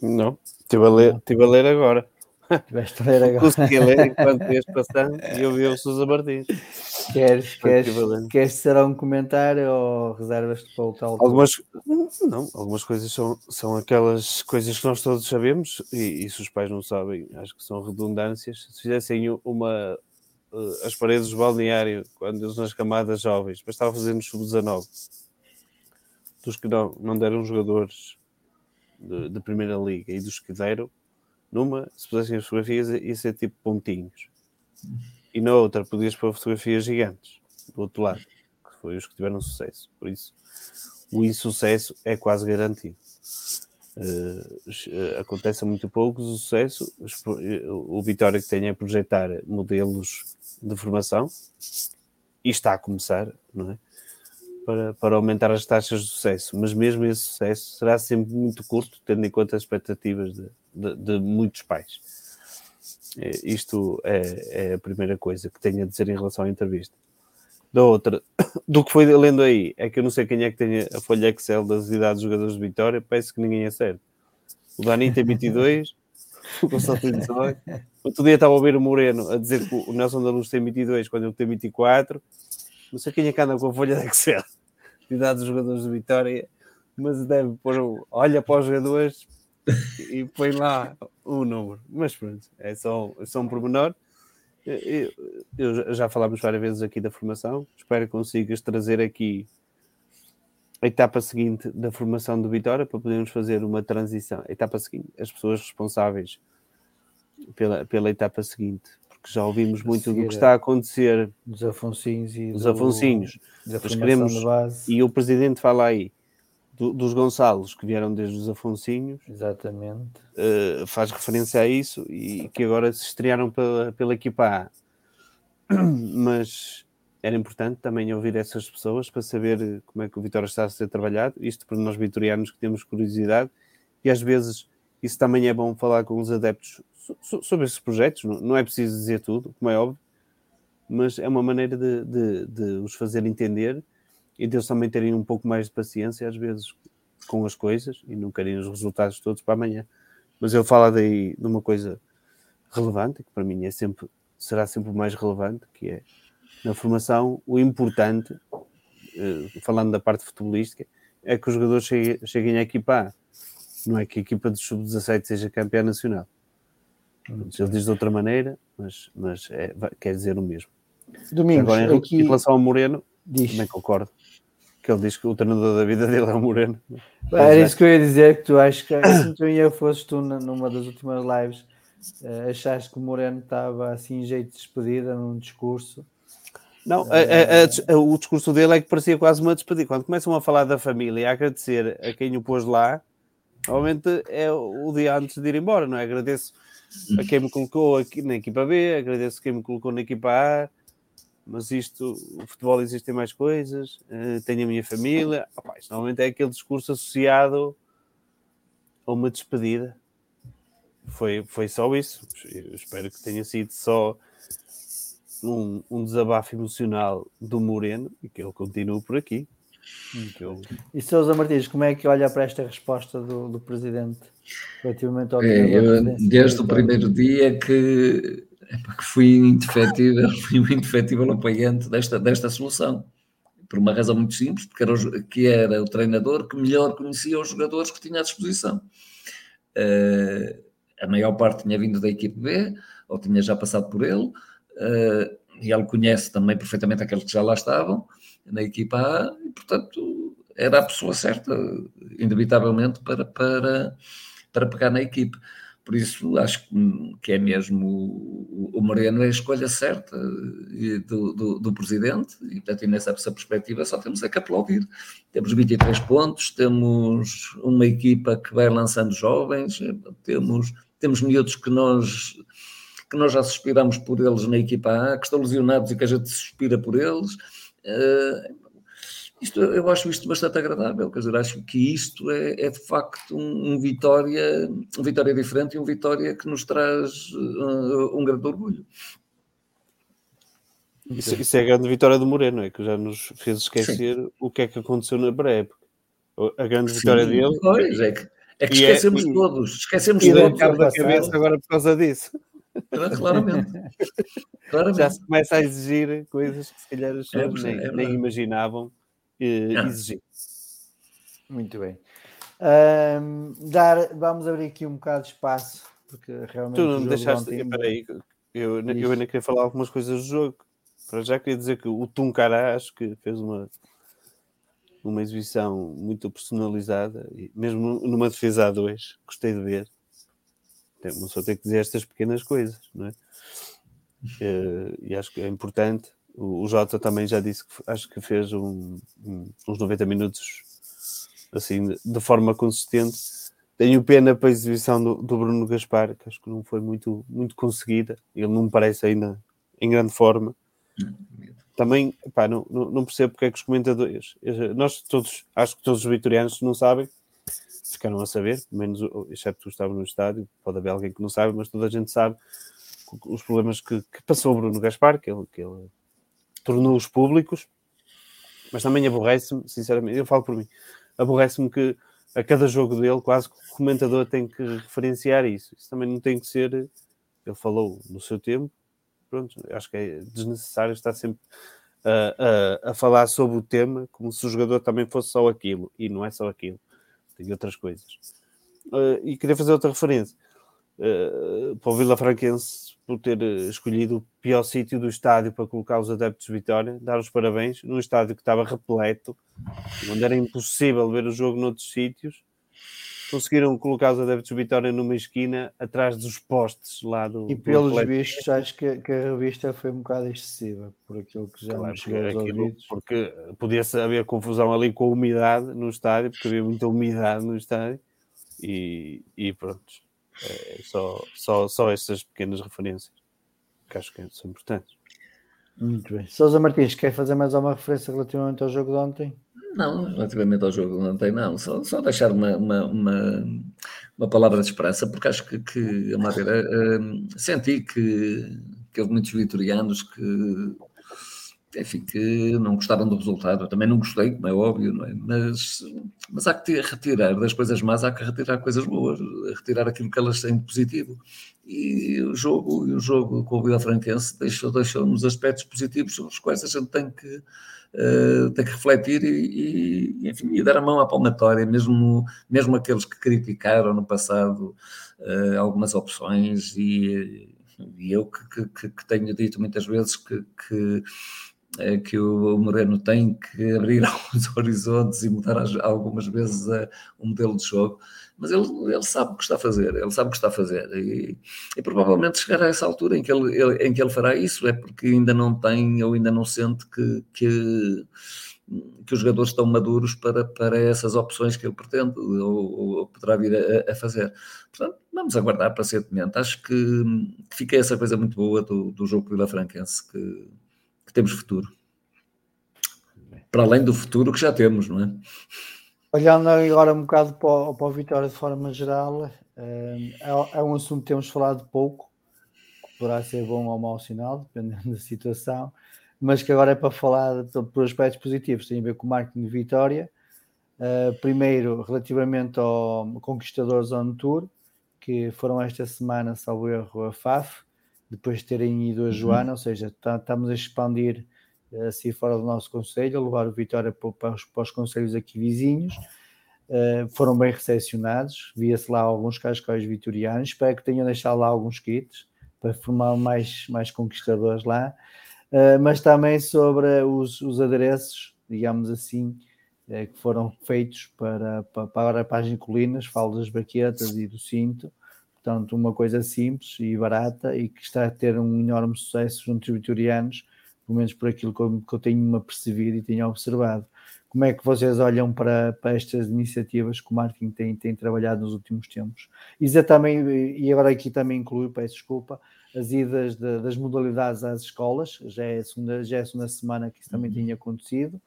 Não, estive a ler, estive a ler agora. Estiveste a ler agora. Consegui ler enquanto ias passando e eu vi o Sousa Martins. Queres, queres, queres ser um comentário ou reservas-te para o tal? Algumas, não, algumas coisas são, são aquelas coisas que nós todos sabemos e, e se os pais não sabem, acho que são redundâncias. Se fizessem uma, uh, as paredes do balneário, quando eles nas camadas jovens, bastava fazer nos sub-19, dos que não, não deram jogadores de, de, primeira liga e dos que deram, numa, se pusessem as fotografias, ia ser tipo pontinhos e na outra podias pôr fotografias gigantes do outro lado, que foi os que tiveram sucesso. Por isso, o insucesso é quase garantido. Uh, acontece muito pouco o sucesso. O Vitória que tem a projetar modelos de formação e está a começar, não é? Para, para aumentar as taxas de sucesso, mas mesmo esse sucesso será sempre muito curto, tendo em conta as expectativas de, de, de muitos pais. É, isto é, é, a primeira coisa que tenho a dizer em relação à entrevista. Da outra, do que foi lendo aí, é que eu não sei quem é que tem a folha Excel das idades dos jogadores de Vitória, parece que ninguém é certo. O Dani tem 22, o Gonçalo tem 18. Outro dia estava a ouvir o Moreno a dizer que o Nelson da Luz tem 22 quando ele tem 24. Não sei quem é que anda com a folha de Excel de idades dos jogadores de Vitória, mas deve pôr, olha para os jogadores e põe lá o número. Mas pronto, é só, é só um pormenor. Eu, eu, já falámos várias vezes aqui da formação. Espero que consigas trazer aqui a etapa seguinte da formação do Vitória para podermos fazer uma transição. A etapa seguinte, as pessoas responsáveis pela, pela etapa seguinte, porque já ouvimos muito do que está a acontecer dos Afonsinhos e dos do, Afonsinhos. Queremos, e o presidente fala aí do, dos Gonçalos, que vieram desde os Afonsinhos. Exatamente. Uh, faz referência a isso e que agora se estrearam pela, pela equipa A. Mas era importante também ouvir essas pessoas para saber como é que o Vitória está a ser trabalhado. Isto para nós vitorianos que temos curiosidade e às vezes isso também é bom falar com os adeptos sobre esses projetos. Não é preciso dizer tudo, como é óbvio, mas é uma maneira de, de, de os fazer entender e deles também terem um pouco mais de paciência, às vezes, com as coisas e não querem os resultados todos para amanhã. Mas eu falo daí de uma coisa relevante, que para mim é sempre, será sempre o mais relevante, que é na formação, o importante, eh, falando da parte futebolística, é que os jogadores cheguem, cheguem à equipa A. Não é que a equipa de sub-17 seja campeã nacional. Ele diz de outra maneira, mas, mas é, quer dizer o mesmo. Domingos, Agora, em, aqui... em relação ao Moreno, diz. também concordo que ele diz que o treinador da vida dele é o Moreno. Era isso que eu ia dizer, que tu achas que se tu ia fosses tu numa das últimas lives Uh, achaste que o Moreno estava assim em jeito de despedida num discurso? Não, a, a, a, o discurso dele é que parecia quase uma despedida. Quando começam a falar da família e a agradecer a quem o pôs lá, normalmente é o dia antes de ir embora, não é? Agradeço a quem me colocou aqui na equipa B, agradeço a quem me colocou na equipa A, mas isto, o futebol existem mais coisas, uh, tenho a minha família. Opa, isto normalmente é aquele discurso associado a uma despedida. Foi, foi só isso. Eu espero que tenha sido só um, um desabafo emocional do Moreno e que ele continue por aqui. Eu... E Sousa Martins, como é que olha para esta resposta do, do Presidente relativamente ao é, eu, Desde o primeiro dia que, que fui indefetível, fui um indefetível apoiante desta, desta solução. Por uma razão muito simples, porque era o, que era o treinador que melhor conhecia os jogadores que tinha à disposição. Uh, a maior parte tinha vindo da equipe B, ou tinha já passado por ele, uh, e ele conhece também perfeitamente aqueles que já lá estavam na equipa A, e portanto era a pessoa certa, indubitavelmente, para, para, para pegar na equipe. Por isso acho que é mesmo o Moreno é a escolha certa do, do, do presidente, e portanto, nessa perspectiva só temos é que aplaudir. Temos 23 pontos, temos uma equipa que vai lançando jovens, temos, temos miúdos que nós que nós já suspiramos por eles na equipa A, que estão lesionados e que a gente suspira por eles. Isto, eu acho isto bastante agradável, quer dizer, acho que isto é, é de facto um, um, vitória, um vitória diferente e um vitória que nos traz uh, um grande orgulho. Isso, isso, é a grande vitória do Moreno, é que já nos fez esquecer Sim. o que é que aconteceu na pré-época. A grande Sim, vitória dele. Pois, é que, é que esquecemos é, todos, esquecemos e todos. da cabeça agora por causa disso. Claramente. Claramente. Já se começa a exigir coisas que se calhar as pessoas é, nem, é nem, imaginavam eh, exigir. Muito bem. Um, dar, vamos abrir aqui um bocado de espaço, porque realmente. Tu não me deixaste. Ontem... Peraí, eu, eu ainda queria falar algumas coisas do jogo. Para já queria dizer que o Tuncará acho que fez uma, uma exibição muito personalizada, mesmo numa defesa a dois, gostei de ver não só tem que dizer estas pequenas coisas, não é? Uh, e acho que é importante. O, Jota também já disse que acho que fez um, uns 90 minutos assim de forma consistente. Tenho pena para a exibição do, do, Bruno Gaspar, que acho que não foi muito, muito conseguida. Ele não me parece ainda em grande forma. Também, pá, não, não, percebo porque é que os comentadores, nós todos, acho que todos os vitorianos não sabem, ficaram a saber, menos exceto tu estava no estádio, pode haver alguém que não sabe, mas toda a gente sabe os problemas que, que passou o Bruno Gaspar, que ele, que ele tornou-os públicos, mas também aborrece-me, sinceramente, eu falo por mim, aborrece-me que a cada jogo dele, quase que o comentador tem que referenciar isso. Isso também não tem que ser. Ele falou no seu tempo, pronto, acho que é desnecessário estar sempre a, a, a falar sobre o tema como se o jogador também fosse só aquilo, e não é só aquilo tem outras coisas. Uh, e queria fazer outra referência uh, para o Vila Franquense por ter eh, escolhido o pior sítio do estádio para colocar os adeptos de Vitória, dar os parabéns, num estádio que estava repleto, onde era impossível ver o jogo noutros sítios, conseguiram colocar os adeptos de Vitória numa esquina atrás dos postes lá do. E pelos do vistos, acho que, que, a revista foi um bocado excessiva por aquilo que já claro, chegou aos aquilo, ouvidos. Porque podia haver confusão ali com a umidade no estádio, porque havia muita umidade no estádio e, e pronto. É só, só, só estas pequenas referências que acho que são importantes. Muito bem. Sousa Martins, quer fazer mais alguma referência relativamente ao jogo de ontem? Não, relativamente ao jogo não tem, não. Só, só deixar uma, uma, uma, uma, palavra de esperança, porque acho que, que a madeira uh, senti que, que houve muitos vitorianos que, enfim, que não gostaram do resultado. Eu também não gostei, como é óbvio, não é? Mas, mas há que retirar das coisas más, há que retirar coisas boas, retirar aquilo que elas têm de positivo. E o jogo, o jogo com o Vila Franquense deixou, deixou-nos aspectos positivos sobre os quais a gente tem que uh, tem que refletir e, e, enfim, e dar a mão à palmatória, mesmo, mesmo aqueles que criticaram no passado uh, algumas opções e, e eu que, que, que, tenho dito muitas vezes que, que que o Moreno tem que abrir alguns horizontes e mudar algumas vezes o modelo de jogo, mas ele, ele sabe o que está a fazer, ele sabe o que está a fazer e, e provavelmente chegará a essa altura em que ele, ele, em que ele fará isso é porque ainda não tem ou ainda não sente que, que que os jogadores estão maduros para, para essas opções que ele pretende ou, ou poderá vir a, a, fazer. Portanto, vamos aguardar pacientemente. Acho que, fica essa coisa muito boa do, do jogo Vila Franquense, que, que temos futuro. Para além do futuro que já temos, não é? Olhando agora um bocado para o, para o Vitória de forma geral, é, é um assunto que temos falado pouco, poderá ser bom ou mau sinal, dependendo da situação mas que agora é para falar por aspectos positivos, tem a ver com o marketing de Vitória. Uh, primeiro, relativamente ao Conquistadores On Tour, que foram esta semana, salvo erro, a FAF, depois de terem ido a uhum. Joana, ou seja, tá, estamos a expandir assim fora do nosso conselho, a levar o Vitória para, para, os, para os conselhos aqui vizinhos. Uh, foram bem recepcionados, via-se lá alguns cascóis vitorianos, espero que tenham deixado lá alguns kits para formar mais, mais conquistadores lá. Eh, mas também sobre os, os adereços, digamos assim, uh, que foram feitos para, para, para a página Colinas, falo das baquetas e do cinto, portanto, uma coisa simples e barata e que está a ter um enorme sucesso junto aos vitorianos, pelo menos por aquilo que eu, que eu tenho-me apercebido e tenho observado. Como é que vocês olham para, para estas iniciativas que o marketing tem, tem trabalhado nos últimos tempos? Exatamente, e agora aqui também incluo, peço desculpa, as idas de, das modalidades às escolas, já é, a segunda, já é a segunda semana que isso também uhum. tinha acontecido.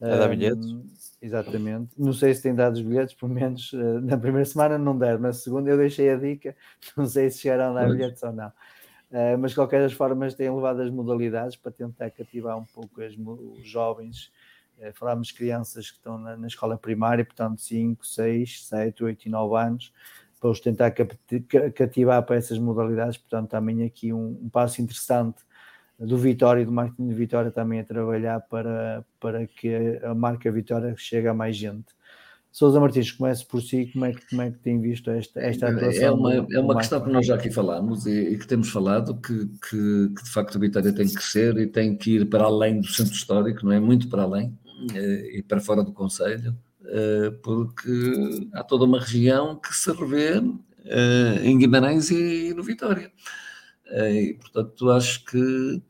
É dar bilhetes? Um, exatamente. Não sei se tem dado os bilhetes, pelo menos uh, na primeira semana não der, na segunda eu deixei a dica, não sei se chegaram a dar bilhetes ou não. Uh, mas de qualquer das formas têm levado as modalidades para tentar cativar um pouco as, os jovens. Uh, falámos de crianças que estão na, na escola primária, portanto 5, 6, 7, 8 e 9 anos, para os tentar cativar para essas modalidades. Portanto, também aqui um, um passo interessante do Vitória e do marketing de Vitória também a trabalhar para, para que a marca Vitória chegue a mais gente. Sousa Martins, comece por si, como é que, como é que tem visto esta, esta é atuação? É uma, é uma questão que nós já aqui falámos e, e que temos falado, que, que, que, de facto a Vitória tem que crescer e tem que ir para além do centro histórico, não é? Muito para além, eh, e para fora do Conselho. Eh, porque há toda uma região que se revê eh, em Guimarães e no Vitória. Eh, e, portanto, acho que,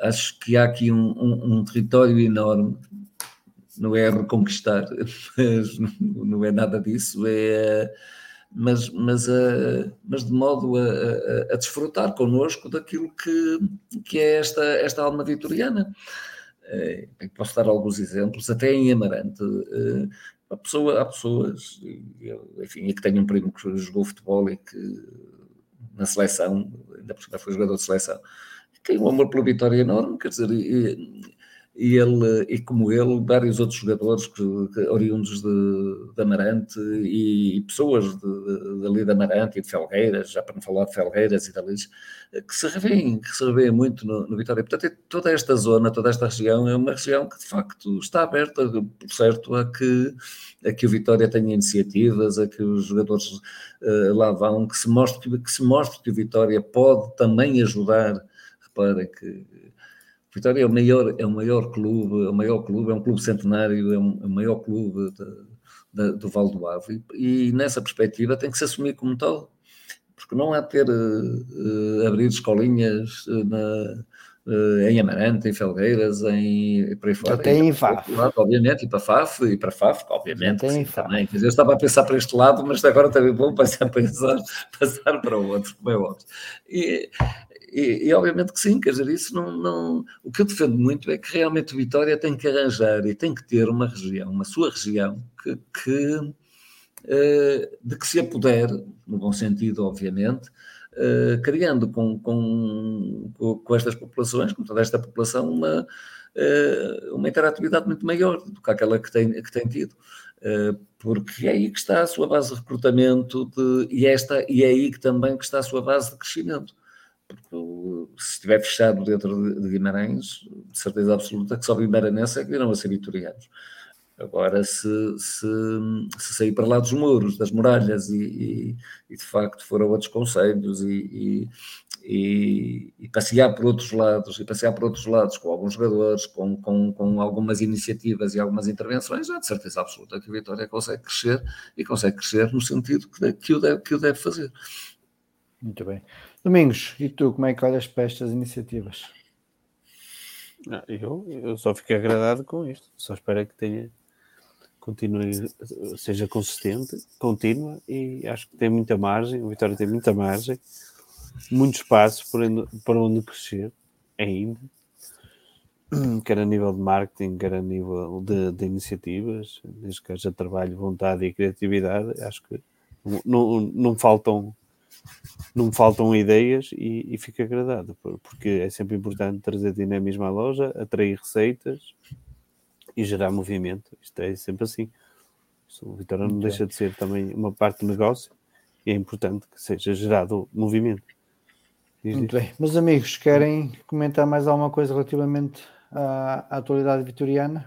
acho que há aqui um, um, um território enorme. Não é reconquistar, mas não é nada disso, é, mas, mas, a, mas de modo a, a, a, desfrutar connosco daquilo que, que é esta, esta alma vitoriana. É, posso dar alguns exemplos, até em Amarante, Há, pessoa, há pessoas, enfim, e que tenho um primo que jogou futebol e que na seleção, ainda por cima foi jogador de seleção, tem um amor pela vitória enorme, quer dizer, e, e ele, e como ele, vários outros jogadores que, que, oriundos de, de Amarante e, e pessoas de, de, dali Amarante e de Felgueiras, já para não falar de Felgueiras e dali, que se revêem, que se revêem muito no, no Vitória. Portanto, é toda esta zona, toda esta região é uma região que de facto está aberta, por certo, a que, a que o Vitória tenha iniciativas, a que os jogadores uh, lá vão, que se, mostre, que se mostre que o Vitória pode também ajudar. Reparem que Vitória é o maior, é o maior clube, é o maior clube, é um clube centenário, é, um, é o maior clube de, de, do Val do Ave e, e, nessa perspectiva tem que se assumir como tal, porque não há ter uh, abrir escolinhas uh, na, em Amarante, em Felgueiras, em por aí fora. Tem em FAF. obviamente, e para FAF, e para FAF, obviamente. Tem FAF. Também. Quer dizer, eu estava a pensar para este lado, mas agora também vou passar, pensar, passar para o outro, como é óbvio. E, e, e, obviamente que sim, quer dizer, isso não, não. O que eu defendo muito é que realmente o Vitória tem que arranjar e tem que ter uma região, uma sua região, que, que eh, de que se apoder, no bom sentido, obviamente, eh, criando com, com, com estas populações, com toda esta população, uma, eh, uma interatividade muito maior do que aquela que tem, que tem tido porque é aí que está a sua base de recrutamento de, e, esta, e é aí que também que está a sua base de crescimento. Porque se estiver fechado dentro de Guimarães, de certeza absoluta que só Guimaranense é que virão a ser vitorianos. Agora, se, se, se, sair para lá dos muros, das muralhas e, e, e de facto for a outros conselhos e, e, passear por outros lados, e passear por outros lados com alguns jogadores, com, com, com algumas iniciativas e algumas intervenções, de certeza absoluta que a Vitória consegue crescer e consegue crescer no sentido que, que, o, deve, que o deve fazer. Muito bem. Domingos, e tu, como é que olhas para estas iniciativas? eu, eu só fico agradado com isto. Só espero que tenha continue, seja consistente, contínua e acho que tem muita margem. O Vitória tem muita margem, muito espaço para onde, para onde crescer ainda, quer a nível de marketing, quer a nível de, de iniciativas, desde que haja trabalho, vontade e criatividade. Acho que não, não, não faltam não faltam ideias e, e fico agradado, porque é sempre importante trazer dinamismo à loja, atrair receitas e gerar movimento. Isto é sempre assim. O Vitória não deixa de ser também uma parte do negócio e é importante que seja gerado movimento. Muito bem. Meus amigos, querem comentar mais alguma coisa relativamente à, à atualidade vitoriana?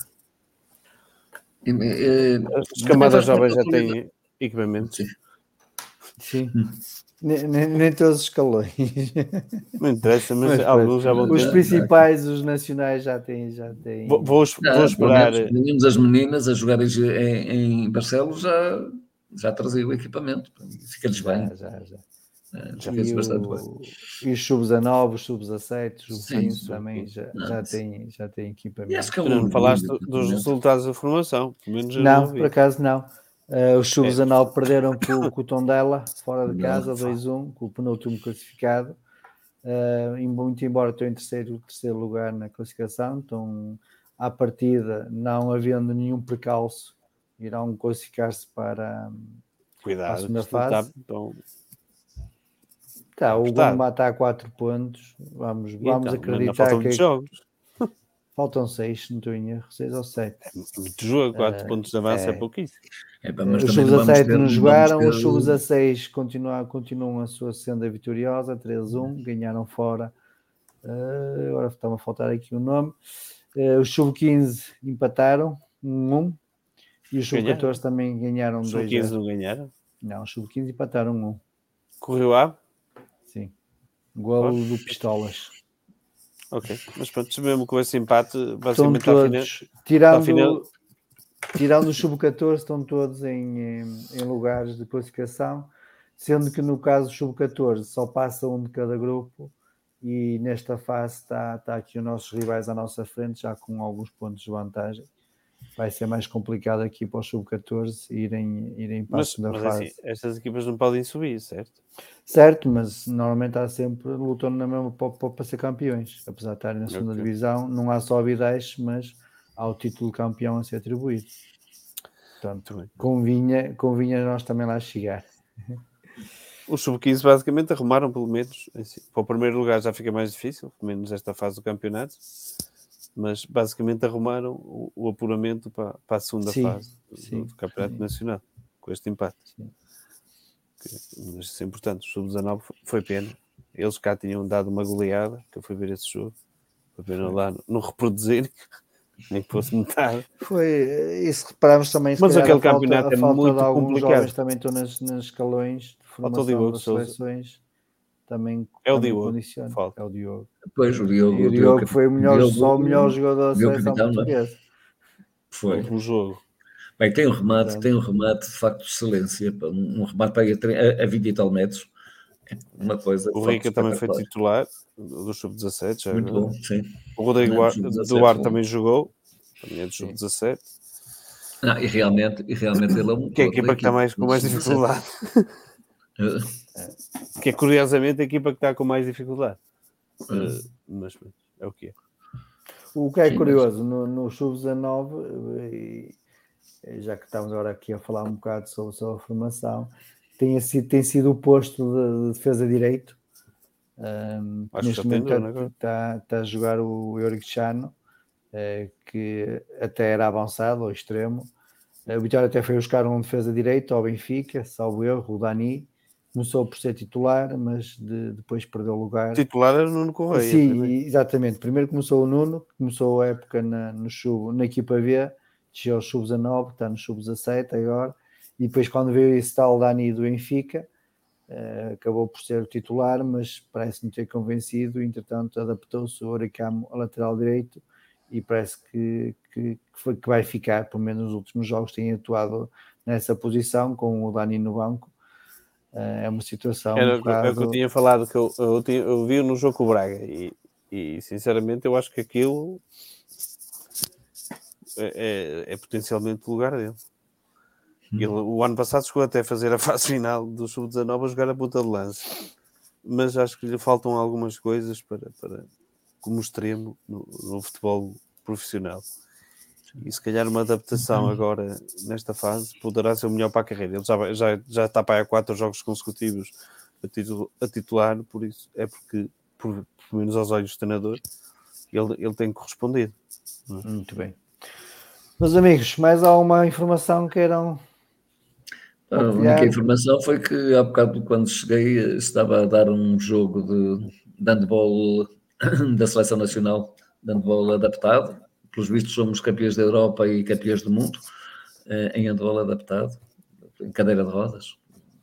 As camadas jovens já têm equipamentos. Sim. Hum. Nem, nem, todos os escalões. Não interessa, mas, mas alguns já vão ter. Os principais, os nacionais já têm. Já têm... Vou, vou, vou esperar. Os meninos, as meninas a jogarem em, em Barcelos já, já traziam o equipamento. Fica-lhes bem. Já, já. já. É, já fez bastante o, bem. E os sub-19, os sub-17, os sub-15 também já, não, já, têm, já têm equipamento. E acho que é não falaste dos resultados da formação. não, por acaso não. Uh, os chuvos é. anal perderam com, com o Tondela, fora de casa, 2-1, com o penúltimo classificado. Uh, muito embora estou em terceiro, terceiro lugar na classificação, então à partida, não havendo nenhum precalço, irão classificar-se para, Cuidado, para a segunda fase. Tá, então... tá, o Gomba está a 4 pontos. Vamos, vamos então, acreditar que. Jogos. Faltam 6, não estou em erro, 6 ou 7. É muito jogo, 4 uh, pontos de avanço é, é pouquíssimo. É, os sub 17 não jogaram, ter... os sub 16 continuam, continuam a sua senda vitoriosa, 3-1, ganharam fora. Uh, agora está-me a faltar aqui o nome. Uh, os sub 15 empataram, 1-1. E os sub 14 também ganharam 2-1. Os sub 15 não ganharam? Não, os sub 15 empataram 1. Correu A? Sim. Golo do Pistolas. Ok, mas pronto, mesmo com esse empate, basicamente Estão todos, final, tirando, final... tirando os sub-14, estão todos em, em, lugares de classificação, sendo que no caso do sub-14 só passa um de cada grupo e nesta fase está, está aqui os nossos rivais à nossa frente, já com alguns pontos de vantagem vai ser mais complicado aqui para os sub-14 irem, irem para mas, a segunda mas fase. Assim, estas equipas não podem subir, certo? Certo, mas normalmente há sempre lutando na mesma para, para ser campeões, apesar de estarem na segunda okay. divisão, não há só bideiros, mas há o título campeão a ser atribuído. Portanto, convinha, convinha nós também lá chegar. Os sub-15 basicamente arrumaram pelo menos assim, para o primeiro lugar já fica mais difícil, pelo menos esta fase do campeonato mas basicamente arrumaram o, o apuramento para, para, a segunda sim, fase sim, do Campeonato sim. Nacional, com este empate. Mas isso é importante, o Sub-19 foi pena. Eles cá tinham dado uma goleada, que eu fui ver esse jogo, foi pena lá não reproduzir, nem que fosse metade. Foi, isso reparámos também. Mas aquele campeonato falta, é muito complicado. também estão nas, nas escalões de formação das seleções também é o Diogo. É o Diogo. Pois, o Diogo, o Diogo, foi o melhor, Diogo, só o melhor jogador da seleção capitão, é? portuguesa. Foi. Um jogo. Bem, tem um remate, Exato. tem um remate de facto de excelência, um, remate para a, a 20 e tal metros. É uma coisa. O Rica também foi titular do Sub-17. Muito bom, sim. O Rodrigo Duarte também jogou, também é do Sub-17. Não, e realmente, e realmente ele é um. Que é a equipa que está mais, com mais dificuldade. que é curiosamente a equipa que está com mais dificuldade. Uh, mas é o que é. O que é curioso, no, no Sub-19, já que estamos agora aqui a falar um bocado sobre, sobre a formação, tem sido, tem sido o posto de, de defesa direito. Um, neste momento está, está, está, a jogar o Eurico Chano, é, que até era avançado, ao extremo. O Vitória até foi buscar um defesa direito ao Benfica, salvo erro, o Dani, começou por ser titular, mas de, depois perdeu lugar. Titular era o Nuno Correia. Sim, exatamente. Primeiro começou o Nuno, começou a época na, no Chubo, na equipa B, desceu aos sub-19, está no sub-17 agora, e depois quando veio esse tal Dani do Benfica, uh, acabou por ser o titular, mas parece-me ter convencido, entretanto adaptou-se o Oricamo a lateral direito, e parece que, que, que, vai ficar, pelo menos nos últimos jogos tem atuado nessa posição, com o Dani no banco, uh, é uma situação... Era um bocado... é o que eu tinha falado, que eu, eu, tinha, eu vi no jogo com o Braga, e, e sinceramente eu acho que aquilo é, é, é potencialmente o lugar dele. Ele, o ano passado chegou até a fazer a fase final do Sub-19 a jogar a ponta de lance, mas acho que lhe faltam algumas coisas para, para como extremo no, no futebol profissional. E se calhar uma adaptação agora nesta fase poderá ser o melhor para a carreira. Ele já, já, já está para aí a quatro jogos consecutivos a, titul, a titular, por isso é porque, por, pelo menos aos olhos do treinador, ele, ele tem correspondido. Muito bem. Meus amigos, mais alguma informação queiram? A única informação foi que há bocado, quando cheguei, estava a dar um jogo de, de handball da Seleção Nacional de handball adaptado. Pelos vistos, somos campeões da Europa e campeões do mundo eh, em handball adaptado, em cadeira de rodas,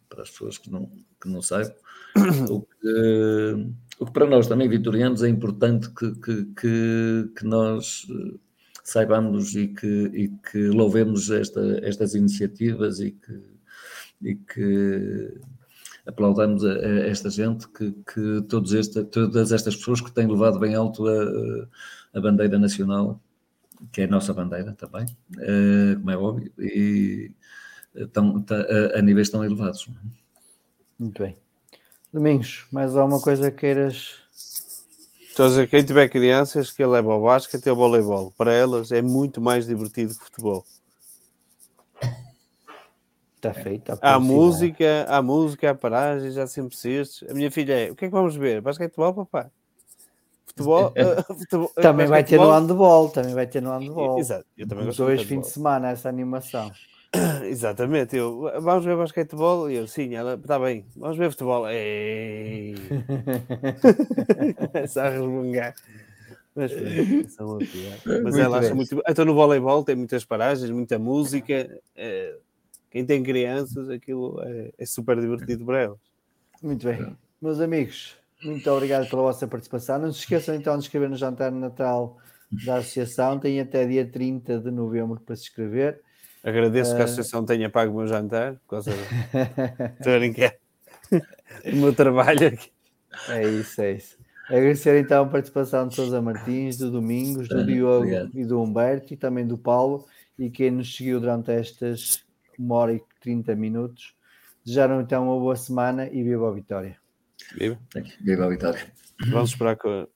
para as pessoas que não, que não saibam. O que, o que para nós também, vitorianos, é importante que, que, que, que nós eh, saibamos e que, e que louvemos esta, estas iniciativas e que, e que aplaudamos a, a esta gente, que, que todos esta, todas estas pessoas que têm levado bem alto a, a bandeira nacional, que é a nossa bandeira também, uh, como é óbvio, e estão, a, a níveis tão elevados. Muito bem. Domingos, mais alguma coisa queiras Estou a dizer, quem tiver crianças que leva ao basquete e ao voleibol. Para elas é muito mais divertido que futebol. Está feito. Há música, há música, há paragens, há sempre cestos. A minha filha é, o que é que vamos ver? Basquetebol, papá? Futebol? uh, futebol também vai ter no handball, também vai ter no handball. Exato. Eu também gosto dois fins de semana essa animação. Exatamente, eu, vamos ver basquetebol e eu, sim, ela está bem, vamos ver futebol. Ei! Começa a resmungar. Mas, mas ela acha muito. Então no voleibol tem muitas paragens, muita música. É... Quem tem crianças, aquilo é, é super divertido para elas. Muito bem, meus amigos, muito obrigado pela vossa participação. Não se esqueçam então de escrever no jantar de Natal da Associação. Tem até dia 30 de novembro para se inscrever. Agradeço uh... que a associação tenha pago o meu jantar, por causa do... Estou a brincar. o meu trabalho aqui. É isso, é isso. Agradecer então a participação de Sousa Martins, do Domingos, do Diogo Obrigado. e do Humberto e também do Paulo e quem nos seguiu durante estas uma hora e 30 minutos. Desejaram então uma boa semana e viva a vitória. Viva. Viva a vitória. Vamos esperar que